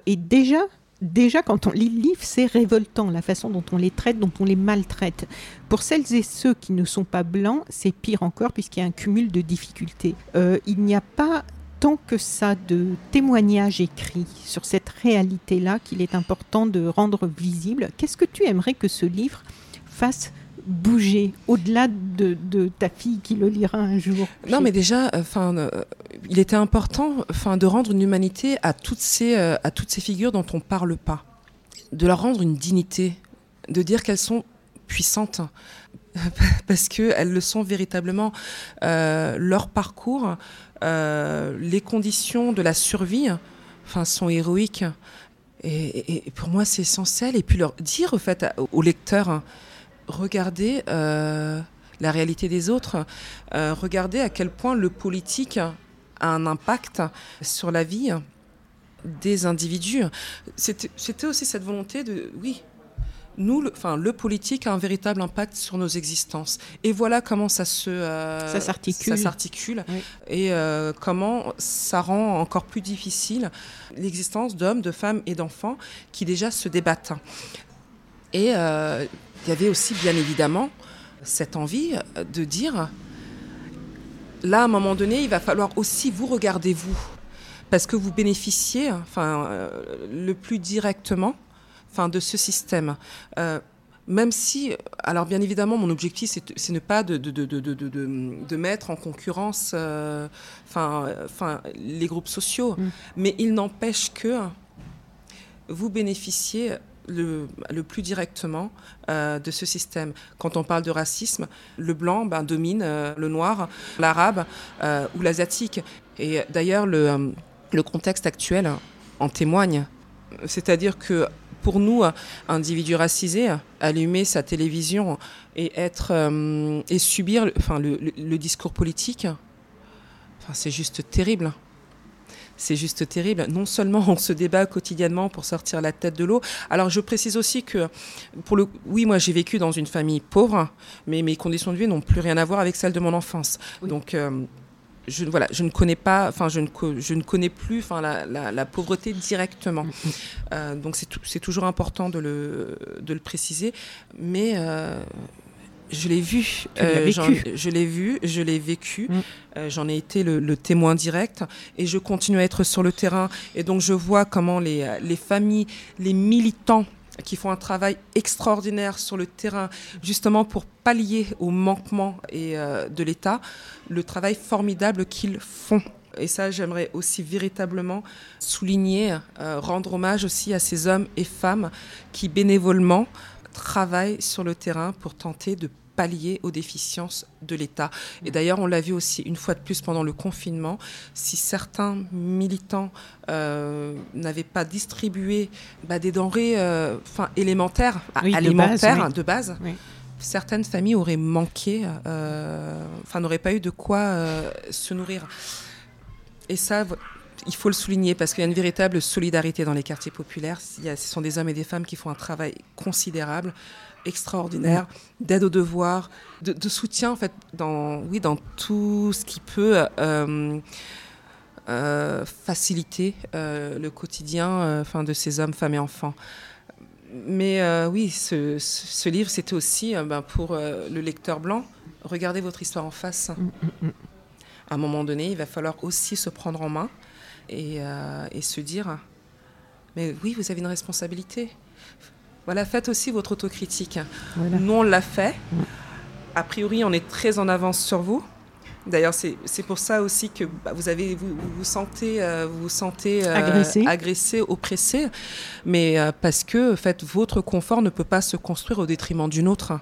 Et déjà, déjà, quand on lit le livre, c'est révoltant la façon dont on les traite, dont on les maltraite. Pour celles et ceux qui ne sont pas blancs, c'est pire encore puisqu'il y a un cumul de difficultés. Euh, il n'y a pas tant que ça de témoignages écrits sur cette réalité-là qu'il est important de rendre visible. Qu'est-ce que tu aimerais que ce livre fasse bouger au-delà de, ta fille qui le lira un jour? Non, mais déjà, enfin, euh, il était important, enfin, de rendre une humanité à toutes ces, euh, à toutes ces figures dont on parle pas, de leur rendre une dignité, de dire qu'elles sont puissantes parce qu'elles le sont véritablement. Euh, leur parcours, euh, les conditions de la survie, enfin, sont héroïques. Et, pour moi, c'est essentiel. Et puis leur dire, au fait, aux lecteurs, regardez euh, la réalité des autres, regardez à quel point le politique a un impact sur la vie des individus. C'était aussi cette volonté de, oui, nous, le, enfin, le politique a un véritable impact sur nos existences. Et voilà comment ça se euh, ça s'articule, et euh, comment ça rend encore plus difficile l'existence d'hommes, de femmes et d'enfants qui déjà se débattent. Et euh, il y avait aussi bien évidemment cette envie de dire, là, à un moment donné, il va falloir aussi vous regarder vous, parce que vous bénéficiez, enfin, le plus directement de ce système. Euh, même si, alors bien évidemment, mon objectif, c'est ne pas de, de, de, de, mettre en concurrence euh, enfin, enfin, les groupes sociaux, mm. mais il n'empêche que vous bénéficiez le, le plus directement euh, de ce système. Quand on parle de racisme, le blanc ben, domine le noir, l'arabe ou l'asiatique. Et d'ailleurs, le, le contexte actuel en témoigne. C'est-à-dire que pour nous, individus racisés, allumer sa télévision et être euh, et subir, enfin, le, discours politique, enfin, c'est juste terrible. C'est juste terrible. Non seulement on se débat quotidiennement pour sortir la tête de l'eau. Alors je précise aussi que, pour le, oui, moi j'ai vécu dans une famille pauvre, mais mes conditions de vie n'ont plus rien à voir avec celles de mon enfance. Donc euh, je, voilà, je ne connais pas, enfin, je ne, je ne connais plus enfin, la, la, pauvreté directement. Euh, donc, c'est toujours important de le, de le préciser. Mais euh, je l'ai vu, euh, je l'ai vu, je l'ai vécu, mm. j'en ai été le, le, témoin direct et je continue à être sur le terrain. Et donc, je vois comment les, les familles, les militants qui font un travail extraordinaire sur le terrain, justement pour pallier aux manquements et, euh, de l'État, le travail formidable qu'ils font. Et ça, j'aimerais aussi véritablement souligner, euh, rendre hommage aussi à ces hommes et femmes qui bénévolement travaillent sur le terrain pour tenter de pallier aux déficiences de l'État. Et d'ailleurs, on l'a vu aussi une fois de plus pendant le confinement, si certains militants euh, n'avaient pas distribué bah, des denrées euh, élémentaires, alimentaires de base, certaines familles auraient manqué, euh, enfin n'auraient pas eu de quoi se nourrir. Et ça, il faut le souligner parce qu'il y a une véritable solidarité dans les quartiers populaires. ce sont des hommes et des femmes qui font un travail considérable extraordinaire d'aide aux devoirs, de, soutien en fait dans, oui, dans tout ce qui peut euh, euh, faciliter euh, le quotidien enfin, de ces hommes, femmes et enfants. Mais oui, ce, ce livre, c'était aussi ben, pour le lecteur blanc. Regardez votre histoire en face. Mm, mm, mm. À un moment donné, il va falloir aussi se prendre en main et, et se dire, mais oui, vous avez une responsabilité. Voilà, faites aussi votre autocritique. Nous, on l'a fait. A priori, on est très en avance sur vous. D'ailleurs, c'est pour ça aussi que bah, vous, avez, vous, vous sentez, euh, vous, sentez euh, agressé. oppressé, mais euh, parce que en fait, votre confort ne peut pas se construire au détriment d'une autre.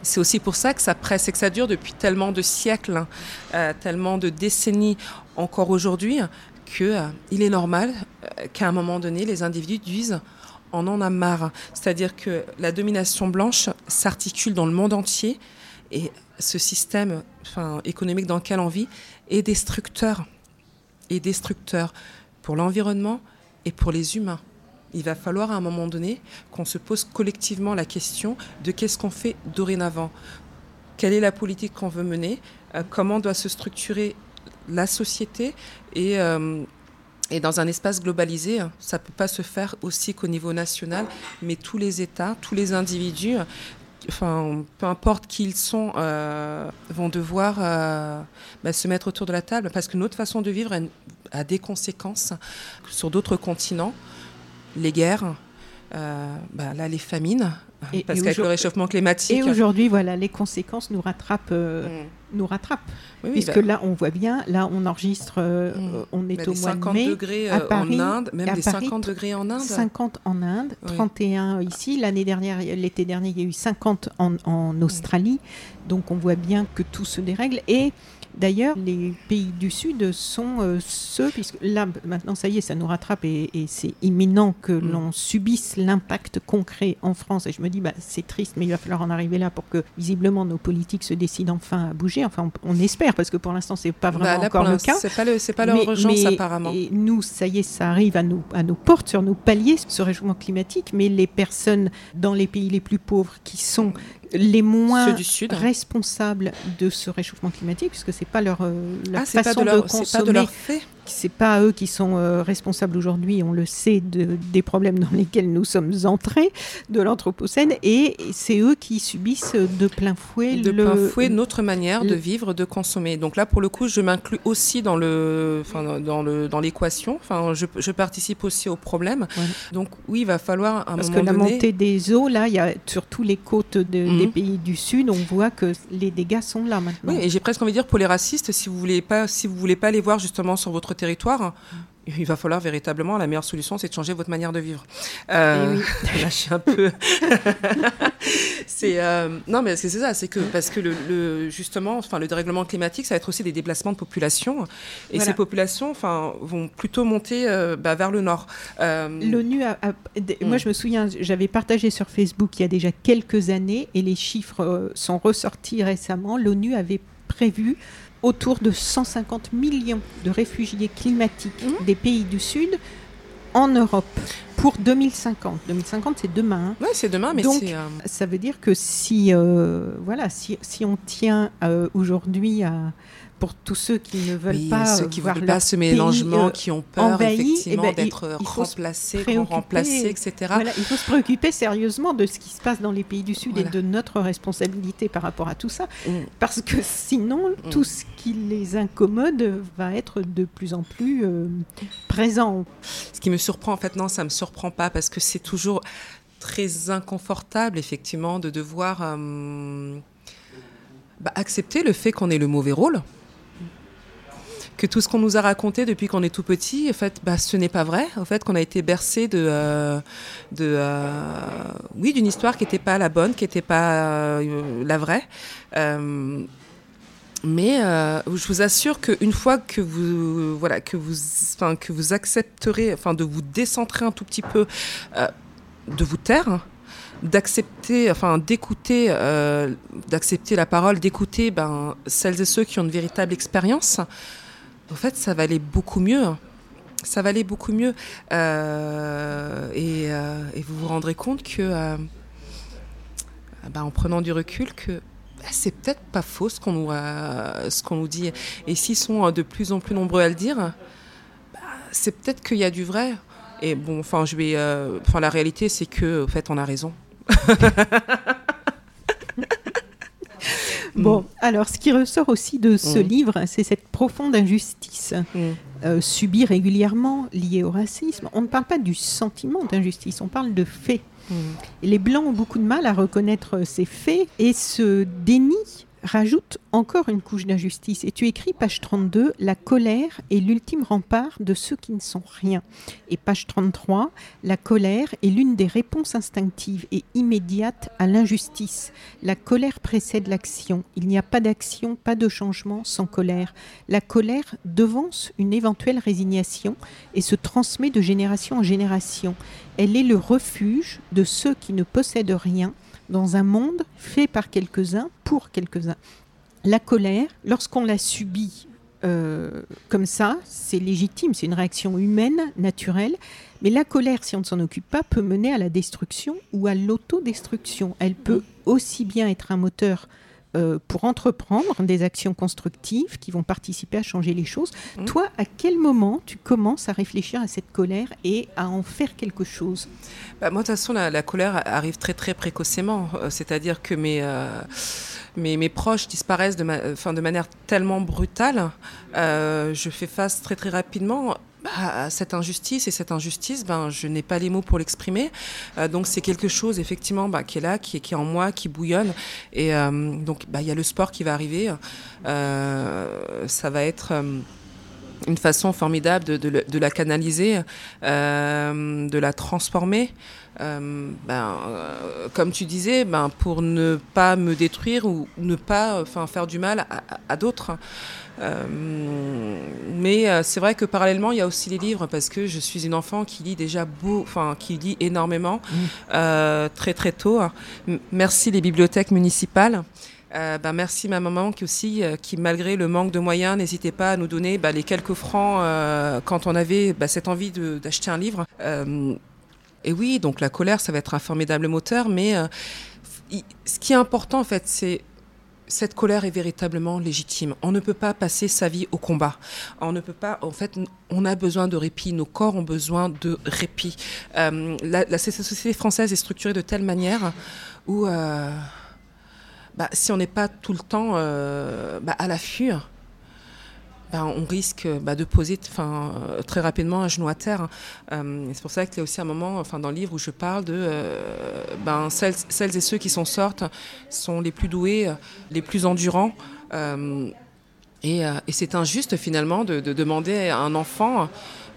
C'est aussi pour ça que ça presse et que ça dure depuis tellement de siècles, hein, tellement de décennies encore aujourd'hui, qu'il est normal qu'à un moment donné, les individus disent on en a marre. C'est-à-dire que la domination blanche s'articule dans le monde entier et ce système économique dans lequel on vit est destructeur. Est destructeur pour l'environnement et pour les humains. Il va falloir à un moment donné qu'on se pose collectivement la question de qu'est-ce qu'on fait dorénavant? Quelle est la politique qu'on veut mener? Euh, Comment doit se structurer la société? Et euh, et dans un espace globalisé, ça ne peut pas se faire aussi qu'au niveau national, mais tous les États, tous les individus, enfin, peu importe qui ils sont, euh, vont devoir euh, bah, se mettre autour de la table parce que notre façon de vivre a, des conséquences sur d'autres continents. Les guerres, euh, bah, là, les famines, et, parce qu'avec le réchauffement climatique. Et aujourd'hui, voilà, les conséquences nous rattrapent. Mm nous rattrape. Puisque bah. là, on voit bien, là, on enregistre, euh, mm. on est au mois de mai. degrés à euh, Paris, en Inde, même des 50 degrés en Inde. 50 en Inde, 31 ici. L'année dernière, l'été dernier, il y a eu 50 en, en Australie. Donc, on voit bien que tout se dérègle. Et D'ailleurs, les pays du Sud sont euh, ceux, puisque là, maintenant, ça y est, ça nous rattrape et, c'est imminent que mm. l'on subisse l'impact concret en France. Et je me dis, bah, c'est triste, mais il va falloir en arriver là pour que, visiblement, nos politiques se décident enfin à bouger. Enfin, on, espère, parce que pour l'instant, c'est pas bah, vraiment encore le cas. C'est pas, le, pas leur urgence, apparemment. Et nous, ça y est, ça arrive à nos, à nos portes, sur nos paliers, ce réchauffement climatique, mais les personnes dans les pays les plus pauvres qui sont les moins responsables de ce réchauffement climatique, puisque c'est pas leur, euh, leur ah, façon de, consommer. Pas de leur fait c'est pas eux qui sont euh, responsables aujourd'hui, on le sait, de, des problèmes dans lesquels nous sommes entrés de l'Anthropocène, et c'est eux qui subissent de plein fouet, de plein fouet notre manière de vivre, de consommer. Donc là, pour le coup, je m'inclus aussi dans le, enfin, dans le, dans l'équation. Enfin, je, je, participe aussi au problème. Donc oui, il va falloir un Parce moment que la montée des eaux, là, il y a les côtes des mhm. pays du Sud, on voit que les dégâts sont là maintenant. Oui, et j'ai presque envie de dire pour les racistes, si vous voulez pas, si vous voulez pas les voir justement sur votre territoire, il va falloir véritablement, la meilleure solution, c'est de changer votre manière de vivre. Euh, eh là, je suis un peu. c'est euh, non, mais c'est ça, c'est que parce que le, justement, enfin, le dérèglement climatique, ça va être aussi des déplacements de population, et ces populations, enfin, vont plutôt monter euh, bah, vers le nord. L'ONU a, moi, je me souviens, j'avais partagé sur Facebook il y a déjà quelques années, et les chiffres sont ressortis récemment. L'ONU avait prévu autour de 150 millions de réfugiés climatiques mmh. des pays du Sud en Europe pour 2050. 2050, c'est demain. Oui, c'est demain, mais Donc, euh, ça veut dire que si, euh, voilà, si, si on tient euh, aujourd'hui à pour tous ceux qui ne veulent pas ceux qui voir veulent pas ce mélangement, qui ont peur effectivement eh ben, d'être remplacés, remplacés, etc. Voilà, il faut se préoccuper sérieusement de ce qui se passe dans les pays du Sud et de notre responsabilité par rapport à tout ça, mm. parce que sinon mm. tout ce qui les incommode va être de plus en plus euh, présent. Ce qui me surprend, en fait, non, ça me surprend pas parce que c'est toujours très inconfortable effectivement de devoir euh, bah, accepter le fait qu'on ait le mauvais rôle que tout ce qu'on nous a raconté depuis qu'on est tout petit, en fait, bah, ce n'est pas vrai. En fait, qu'on a été bercé de, euh, euh, oui, d'une histoire qui n'était pas la bonne, qui n'était pas euh, la vraie. mais je vous assure qu'une fois que vous, voilà, que vous, enfin, que vous accepterez, enfin, de vous décentrer un tout petit peu, de vous taire d'accepter, enfin d'écouter, d'accepter la parole, d'écouter ben, celles et ceux qui ont une véritable expérience, en fait, ça va aller beaucoup mieux. Ça va aller beaucoup mieux. Euh, euh, et, vous vous rendrez compte que, euh, bah, en prenant du recul, que bah, c'est peut-être pas faux ce qu'on nous, ce qu'on nous dit. Et s'ils sont de plus en plus nombreux à le dire, bah, c'est peut-être qu'il y a du vrai. Et bon, enfin, je vais, enfin, la réalité, c'est que, en fait, on a raison. Bon, alors ce qui ressort aussi de ce mm. livre, c'est cette profonde injustice mm. euh, subie régulièrement liée au racisme. On ne parle pas du sentiment d'injustice, on parle de faits. Mm. les Blancs ont beaucoup de mal à reconnaître ces faits et ce déni rajoute encore une couche d'injustice. Et tu écris, page 32, La colère est l'ultime rempart de ceux qui ne sont rien. Et page 33, La colère est l'une des réponses instinctives et immédiates à l'injustice. La colère précède l'action. Il n'y a pas d'action, pas de changement sans colère. La colère devance une éventuelle résignation et se transmet de génération en génération. Elle est le refuge de ceux qui ne possèdent rien dans un monde fait par quelques-uns pour quelques-uns. La colère, lorsqu'on la subit euh, comme ça, c'est légitime, c'est une réaction humaine, naturelle, mais la colère, si on ne s'en occupe pas, peut mener à la destruction ou à l'autodestruction. Elle peut aussi bien être un moteur euh, pour entreprendre des actions constructives qui vont participer à changer les choses. Mmh. Toi, à quel moment tu commences à réfléchir à cette colère et à en faire quelque chose? Bah, Moi, de toute façon, la, colère arrive très très précocement. Euh, c'est-à-dire que mes... Euh, mes, mes, proches disparaissent de, de manière tellement brutale, je fais face très très rapidement bah, cette injustice et cette injustice, ben, je n'ai pas les mots pour l'exprimer. Euh, donc c'est quelque chose effectivement bah, qui est là, qui est, en moi, qui bouillonne. Et euh, donc bah, il y a le sport qui va arriver. Euh, ça va être une façon formidable de, la canaliser, de la transformer. ben, comme tu disais, ben, pour ne pas me détruire ou ne pas faire du mal à d'autres. Euh, mais euh, c'est vrai que parallèlement, il y a aussi les livres parce que je suis une enfant qui lit déjà beau, enfin qui lit énormément, mmh. euh, très très tôt. Merci les bibliothèques municipales. ben merci ma maman qui aussi, qui malgré le manque de moyens, n'hésitait pas à nous donner bah, les quelques francs quand on avait bah, cette envie d'acheter un livre. et oui, donc la colère, ça va être un formidable moteur, mais ce qui est important en fait, c'est cette colère est véritablement légitime. On ne peut pas passer sa vie au combat. On ne peut pas, en fait, on a besoin de répit. Nos corps ont besoin de répit. Euh, la, société française est structurée de telle manière où, euh, bah, si on n'est pas tout le temps euh, bah, à l'affût, ben, on risque bah, de poser euh, très rapidement un genou à terre. Euh, c'est pour ça qu'il y a aussi un moment enfin, dans le livre où je parle de euh, ben, celles, et ceux qui s'en sortent sont les plus doués, les plus endurants. et, c'est injuste finalement de, demander à un enfant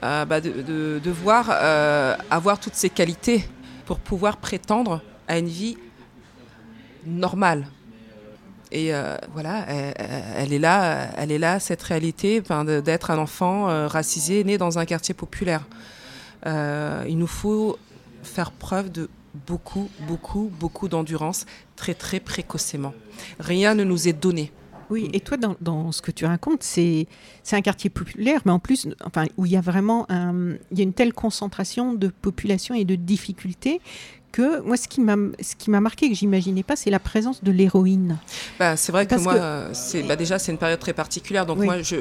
de, de, devoir avoir toutes ces qualités pour pouvoir prétendre à une vie normale. Et euh, voilà, elle, est là, elle est là, cette réalité d'être un enfant euh, racisé né dans un quartier populaire. Euh, il nous faut faire preuve de beaucoup, beaucoup, beaucoup d'endurance très, très précocement. Rien ne nous est donné. Oui, et toi, dans, ce que tu racontes, c'est un quartier populaire, mais en plus, enfin, où il y a vraiment il y a une telle concentration de population et de difficultés que moi, ce qui m'a, ce qui m'a marqué que j'imaginais pas, c'est la présence de l'héroïne. Bah, c'est vrai que moi, c'est bah, déjà c'est une période très particulière. Donc moi, je,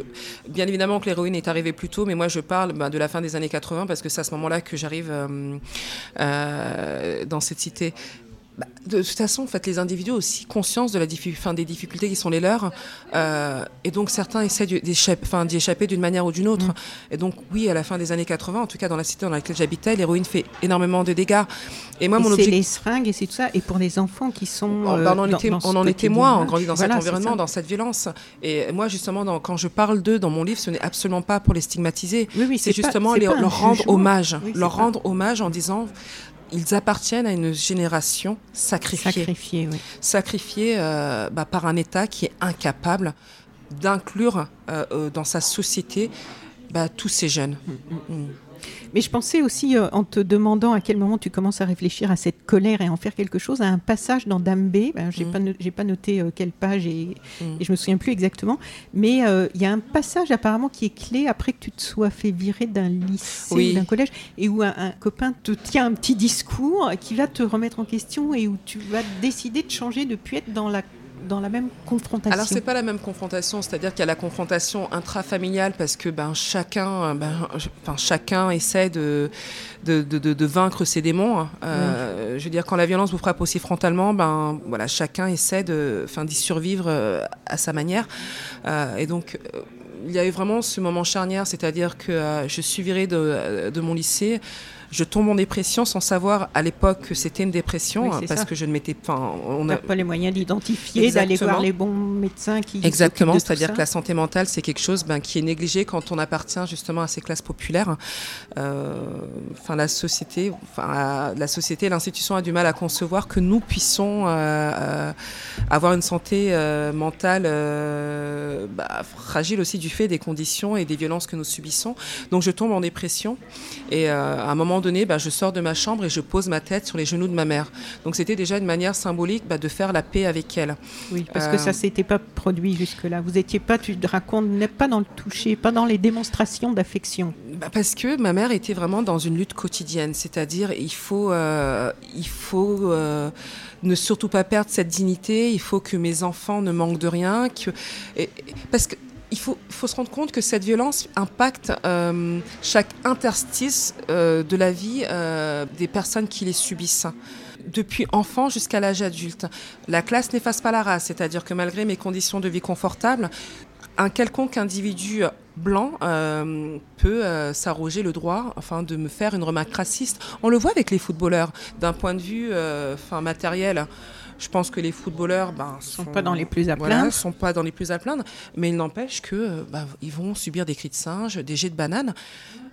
bien évidemment que l'héroïne est arrivée plus tôt, mais moi je parle bah, de la fin des années 80 parce que c'est à ce moment-là que j'arrive euh, euh, dans cette cité. Bah, de toute façon, en fait, les individus ont aussi conscience de la fin, des difficultés qui sont les leurs. Euh, et donc, certains essaient d'y échapper d'une manière ou d'une autre. Mm. Et donc, oui, à la fin des années 80, en tout cas dans la cité dans laquelle j'habitais, l'héroïne fait énormément de dégâts. Et moi, mon objectif. C'est les seringues et c'est tout ça. Et pour les enfants qui sont. Bah, on, en était, on en est témoin, on grandit dans cet environnement, dans cette violence. Et moi, justement, dans, quand je parle d'eux dans mon livre, ce n'est absolument pas pour les stigmatiser. Oui, c'est justement leur rendre hommage. leur rendre hommage en disant ils appartiennent à une génération sacrifiée. Sacrifiée, oui. Sacrifiée euh, bah, par un État qui est incapable d'inclure euh, euh, dans sa société bah, tous ces jeunes. Mm, mm, mm. Mais je pensais aussi, euh, en te demandant à quel moment tu commences à réfléchir à cette colère et en faire quelque chose, à un passage dans Dame B. Ben, j'ai n'ai mm. pas, noté euh, quelle page et, je mm. et, je me souviens plus exactement. Mais euh, il y a un passage apparemment qui est clé après que tu te sois fait virer d'un lycée ou d'un collège et où un, copain te tient un petit discours qui va te remettre en question et où tu vas décider de changer, de plus être dans la dans la même confrontation Alors c'est pas la même confrontation, c'est-à-dire qu'il y a la confrontation intrafamiliale parce que ben chacun, ben, enfin, chacun essaie de de, de, de vaincre ses démons. Hein. Euh, Je veux dire quand la violence vous frappe aussi frontalement, ben voilà chacun essaie d'y survivre euh, à sa manière. Euh, et donc il y a eu vraiment ce moment charnière, c'est-à-dire que euh, je suis virée de, de mon lycée je tombe en dépression sans savoir à l'époque que c'était une dépression Oui, parce ça. que je ne m'étais pas. On n'a pas les moyens d'identifier, d'aller voir les bons médecins qui. Exactement, c'est-à-dire que la santé mentale, c'est quelque chose ben, qui est négligé quand on appartient justement à ces classes populaires. Euh, Enfin, la société, enfin, la- société, l'institution a du mal à concevoir que nous puissions euh, euh, avoir une santé mentale bah, fragile aussi du fait des conditions et des violences que nous subissons. Donc, je tombe en dépression et à un moment donné, bah, je sors de ma chambre et je pose ma tête sur les genoux de ma mère. Donc, c'était déjà une manière symbolique bah, de faire la paix avec elle. Oui, parce que Euh, ça s'était pas produit jusque-là. Vous étiez pas, tu te racontes, pas dans le toucher, pas dans les démonstrations d'affection. Bah, Parce que ma mère était vraiment dans une lutte quotidienne, c'est-à-dire il faut, euh, il faut euh, ne surtout pas perdre cette dignité, il faut que mes enfants ne manquent de rien, que, et- et- parce que il faut, se rendre compte que cette violence impacte euh, chaque interstice euh, de la vie euh, des personnes qui les subissent. Depuis enfant jusqu'à l'âge adulte. La classe n'efface pas la race, c'est-à-dire que malgré mes conditions de vie confortables, un quelconque individu blanc peut s'arroger le droit enfin, de me faire une remarque raciste. On le voit avec les footballeurs. D'un point de vue enfin, matériel, je pense que les footballeurs ben, sont pas dans les plus à voilà, plaindre. sont pas dans les plus à plaindre, mais il n'empêche que euh, bah, ils vont subir des cris de singe, des jets de bananes,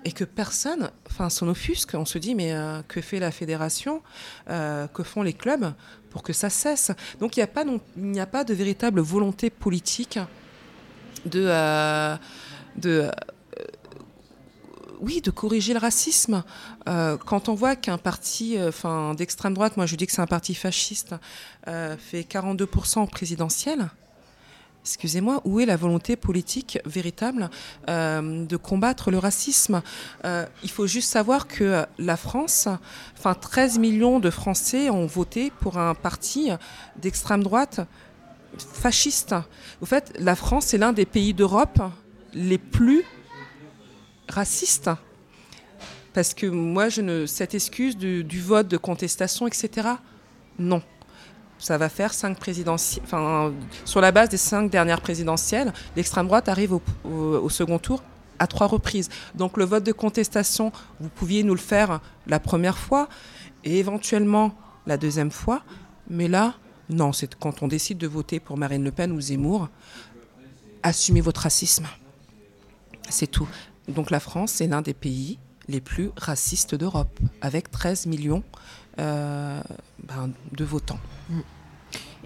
et que personne, enfin, s'en offusque. On se dit, mais euh, que fait la fédération Euh, Que font les clubs pour que ça cesse? Donc il n'y a pas non- il n'y a pas de véritable volonté politique de euh, de oui, de corriger le racisme. Euh, quand on voit qu'un parti, euh, d'extrême droite, moi je dis que c'est un parti fasciste, euh, fait 42% au présidentiel. Excusez-moi, où est la volonté politique véritable de combattre le racisme? Il faut juste savoir que la France, enfin 13 millions de Français ont voté pour un parti d'extrême droite fasciste. Au fait, la France est l'un des pays d'Europe les plus racistes. Parce que moi, je ne, cette excuse du, vote de contestation, etc., non. Ça va faire cinq présidentielles. Enfin, sur la base des cinq dernières présidentielles, l'extrême droite arrive au, au- au second tour à trois reprises. Donc le vote de contestation, vous pouviez nous le faire la première fois et éventuellement la deuxième fois. Mais là, non, c'est quand on décide de voter pour Marine Le Pen ou Zemmour, assumez votre racisme. C'est tout. Donc la France est l'un des pays les plus racistes d'Europe, avec 13 millions euh, ben, de votants.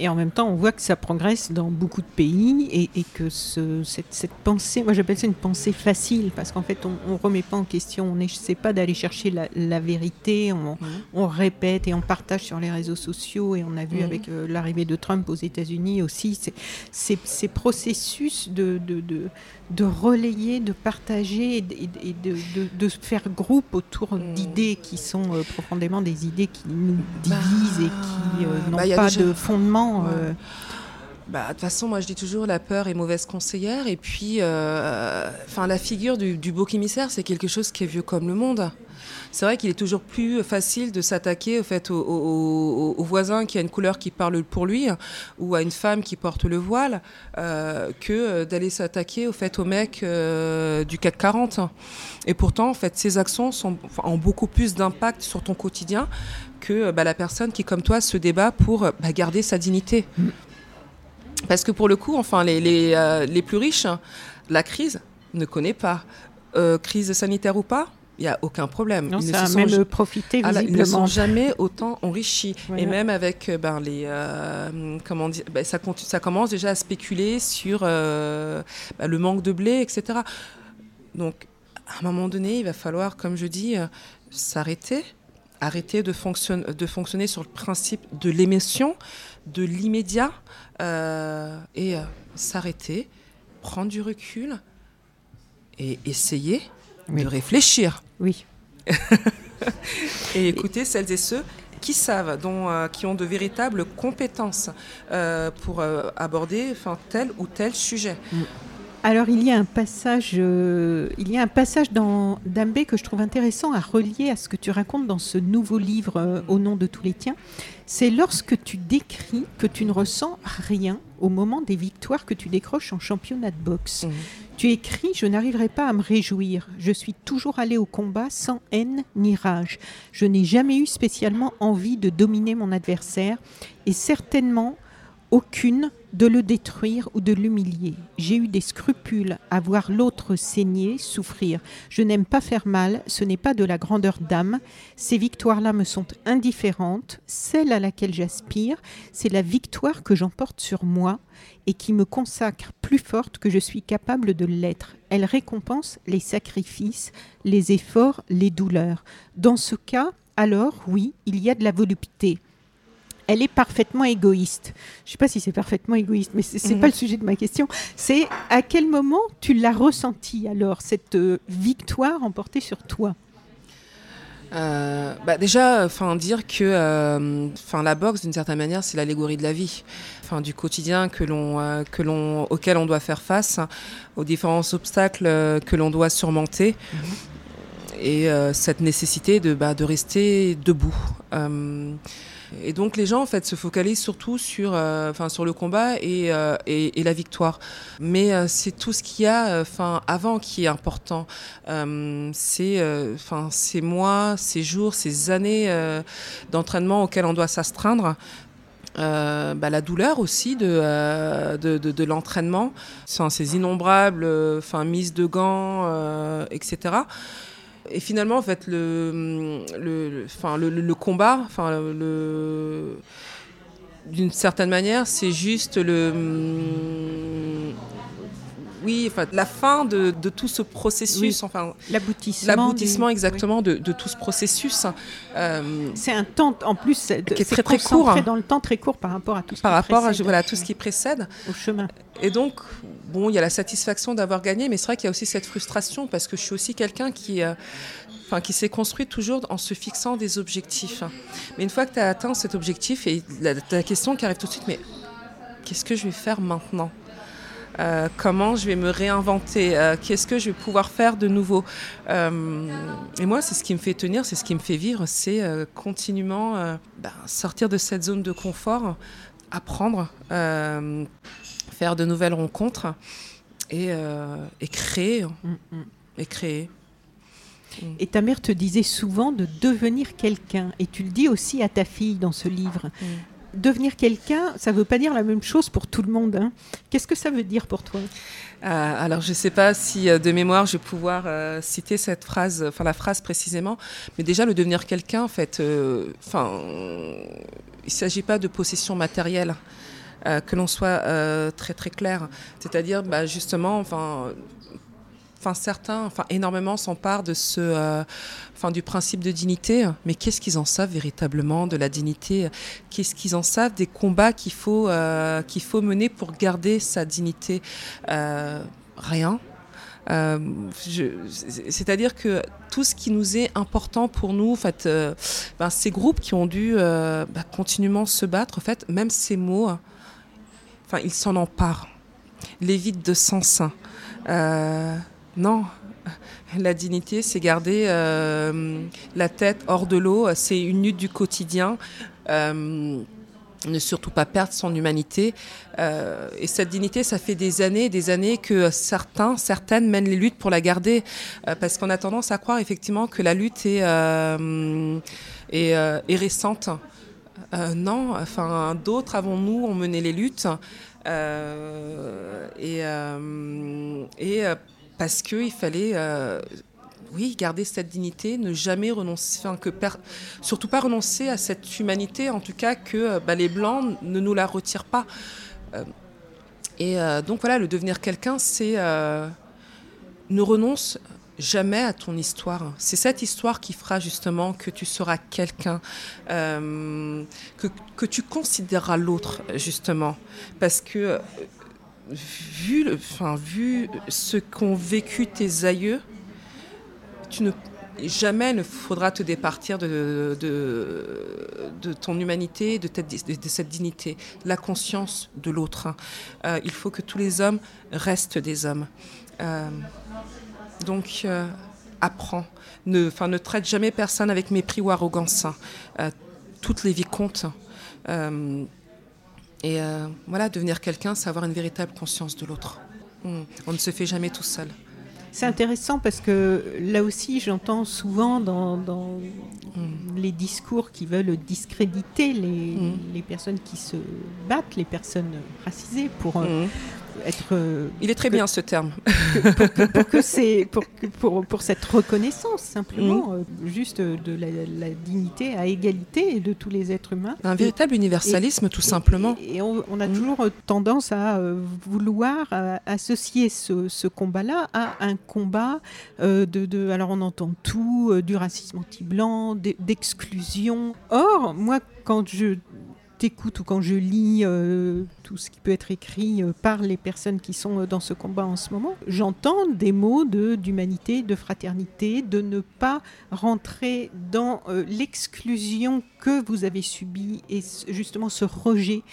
Et en même temps, on voit que ça progresse dans beaucoup de pays et, et que ce- cette, cette pensée, moi j'appelle ça une pensée facile, parce qu'en fait, on ne remet pas en question, on n'essaie pas d'aller chercher la, la vérité, on, on répète et on partage sur les réseaux sociaux, et on a vu Mhm. avec euh, l'arrivée de Trump aux États-Unis aussi, ces processus de, de, de, de relayer, de partager et, de- et de, de, de faire groupe autour Mhm. d'idées qui sont euh, profondément des idées qui nous divisent et qui euh, n'ont bah, a pas déjà- de fondement. Ouais. euh, Bah, de toute façon, moi je dis toujours la peur est mauvaise conseillère. Et puis, enfin, la figure du, du beau émissaire, c'est quelque chose qui est vieux comme le monde. C'est vrai qu'il est toujours plus facile de s'attaquer au fait au, voisin qui a une couleur qui parle pour lui ou à une femme qui porte le voile euh, que d'aller s'attaquer au fait au mec euh, du CAC 40. Et pourtant, en fait, ces actions ont beaucoup plus d'impact sur ton quotidien que bah, la personne qui, comme toi, se débat pour bah, garder sa dignité. Parce que pour le coup, enfin, les, les, euh, les plus riches, la crise ne connaît pas. Euh, crise sanitaire ou pas, il n'y a aucun problème. non, Ils ne se sont même profité ah là, ils ne visiblement. sont jamais autant enrichis. Voilà. Et même avec euh, ben, les. euh, comment dire ben, ça, commence déjà à spéculer sur euh, ben, le manque de blé, etc. Donc, à un moment donné, il va falloir, comme je dis, euh, s'arrêter. Arrêter de, fonctionne- de fonctionner sur le principe de l'émission, de l'immédiat, et s'arrêter, prendre du recul et essayer Oui. de réfléchir Oui. et écouter celles et ceux qui savent, dont, qui ont de véritables compétences pour aborder tel ou tel sujet. Mm. Alors il y a un passage, euh, il y a un passage dans Dambé que je trouve intéressant à relier à ce que tu racontes dans ce nouveau livre euh, au nom de tous les tiens. C'est lorsque tu décris que tu ne ressens rien au moment des victoires que tu décroches en championnat de boxe. Mmh. Tu écris Je n'arriverai pas à me réjouir. Je suis toujours allé au combat sans haine ni rage. Je n'ai jamais eu spécialement envie de dominer mon adversaire et certainement aucune de le détruire ou de l'humilier. J'ai eu des scrupules à voir l'autre saigner, souffrir. Je n'aime pas faire mal, ce n'est pas de la grandeur d'âme. Ces victoires-là me sont indifférentes. Celle à laquelle j'aspire, c'est la victoire que j'emporte sur moi et qui me consacre plus forte que je suis capable de l'être. Elle récompense les sacrifices, les efforts, les douleurs. Dans ce cas, alors oui, il y a de la volupté elle est parfaitement égoïste. Je ne sais pas si c'est parfaitement égoïste, mais ce n'est mhm. pas le sujet de ma question. C'est à quel moment tu l'as ressenti alors, cette euh, victoire emportée sur toi? Euh, bah déjà, enfin dire que, euh, la boxe d'une certaine manière, c'est l'allégorie de la vie, enfin du quotidien que l'on, que l'on, auquel on doit faire face, aux différents obstacles que l'on doit surmonter. Mhm. Et cette nécessité de, bah, de rester debout. Et donc les gens en fait se focalisent surtout sur, euh, enfin sur le combat et, euh, et, la victoire. Mais euh, c'est tout ce qu'il y a, enfin avant qui est important. c'est, enfin ces mois, ces jours, ces années d'entraînement auxquels on doit s'astreindre. Bah, la douleur aussi de, de l'entraînement, ces innombrables enfin, mises de gants, etc. Et finalement, en fait, le, le, combat, enfin, le, d'une certaine manière, c'est juste le oui, enfin, la fin de, de tout ce processus, enfin, l'aboutissement, l'aboutissement exactement de, de, tout ce processus. Euh, c'est un temps, en plus, qui est très très court, dans le temps très court par rapport à tout ce par qui rapport précède, à voilà tout ce qui précède au chemin. Et donc, bon, il y a la satisfaction d'avoir gagné, mais c'est vrai qu'il y a aussi cette frustration parce que je suis aussi quelqu'un qui euh, Enfin, qui s'est construit toujours en se fixant des objectifs. Mais une fois que tu as atteint cet objectif, et la, la question qui arrive tout de suite, mais qu'est-ce que je vais faire maintenant? Euh, comment je vais me réinventer, euh, qu'est-ce que je vais pouvoir faire de nouveau? Euh, et moi, c'est ce qui me fait tenir, c'est ce qui me fait vivre, c'est continuellement ben, sortir de cette zone de confort, apprendre, faire de nouvelles rencontres et, et créer. Mm, mm. Et créer. Et ta mère te disait souvent de devenir quelqu'un. Et tu le dis aussi à ta fille dans ce livre. Devenir quelqu'un, ça ne veut pas dire la même chose pour tout le monde. Hein. Qu'est-ce que ça veut dire pour toi? Euh, alors je ne sais pas si euh, de mémoire je vais pouvoir euh, citer cette phrase, enfin la phrase précisément, mais déjà le devenir quelqu'un, en fait, enfin, il ne s'agit pas de possession matérielle. que l'on soit très très clair, c'est-à-dire bah, justement, enfin, enfin certains, enfin énormément s'emparent de ce, euh, enfin du principe de dignité. Mais qu'est-ce qu'ils en savent véritablement de la dignité? Qu'est-ce qu'ils en savent des combats qu'il faut euh, qu'il faut mener pour garder sa dignité? Euh, Rien. C'est-à-dire que tout ce qui nous est important pour nous, en fait, ben, ces groupes qui ont dû ben, continuellement se battre, en fait, même ces mots, enfin, ils s'en emparent, les vides de sens. Non, la dignité, c'est garder euh, la tête hors de l'eau, c'est une lutte du quotidien. Euh, ne surtout pas perdre son humanité. Euh, et cette dignité, ça fait des années et des années que certains, certaines mènent les luttes pour la garder. parce qu'on a tendance à croire effectivement que la lutte est, récente. non, d'autres avant nous ont mené les luttes. et parce qu'il fallait, euh, oui, garder cette dignité, ne jamais renoncer, surtout pas renoncer à cette humanité, en tout cas que euh, bah, les Blancs ne nous la retirent pas. Euh, et donc voilà, le devenir quelqu'un, c'est ne renonce jamais à ton histoire. C'est cette histoire qui fera justement que tu seras quelqu'un, que, que tu considéreras l'autre, justement. Parce que vu, enfin, vu ce qu'ont vécu tes aïeux, tu ne, jamais ne faudra te départir de, de, ton humanité, de, de, cette dignité, la conscience de l'autre. Euh, il faut que tous les hommes restent des hommes. Euh, donc, euh, apprends. Ne, ne traite jamais personne avec mépris ou arrogance. toutes les vies comptent. Et voilà, devenir quelqu'un, c'est avoir une véritable conscience de l'autre. Hmm. On ne se fait jamais tout seul. C'est intéressant parce que là aussi, j'entends souvent dans, mm. les discours qui veulent discréditer les, mm. les, personnes qui se battent, les personnes racisées, pour, euh, mm. Euh, Il est très bien ce terme. pour, que c'est pour, pour, pour, cette reconnaissance simplement, mm. euh, juste de la, dignité à égalité de tous les êtres humains. Un véritable universalisme tout simplement. Et, on, a mm. toujours tendance à euh, vouloir associer ce, ce combat-là à un combat de, de, alors on entend tout, du racisme anti-blanc, d'exclusion. Or, moi quand je écoute ou quand je lis euh, tout ce qui peut être écrit euh, par les personnes qui sont euh, dans ce combat en ce moment, j'entends des mots d'humanité, de, fraternité, de ne pas rentrer dans l'exclusion que vous avez subie et justement ce rejet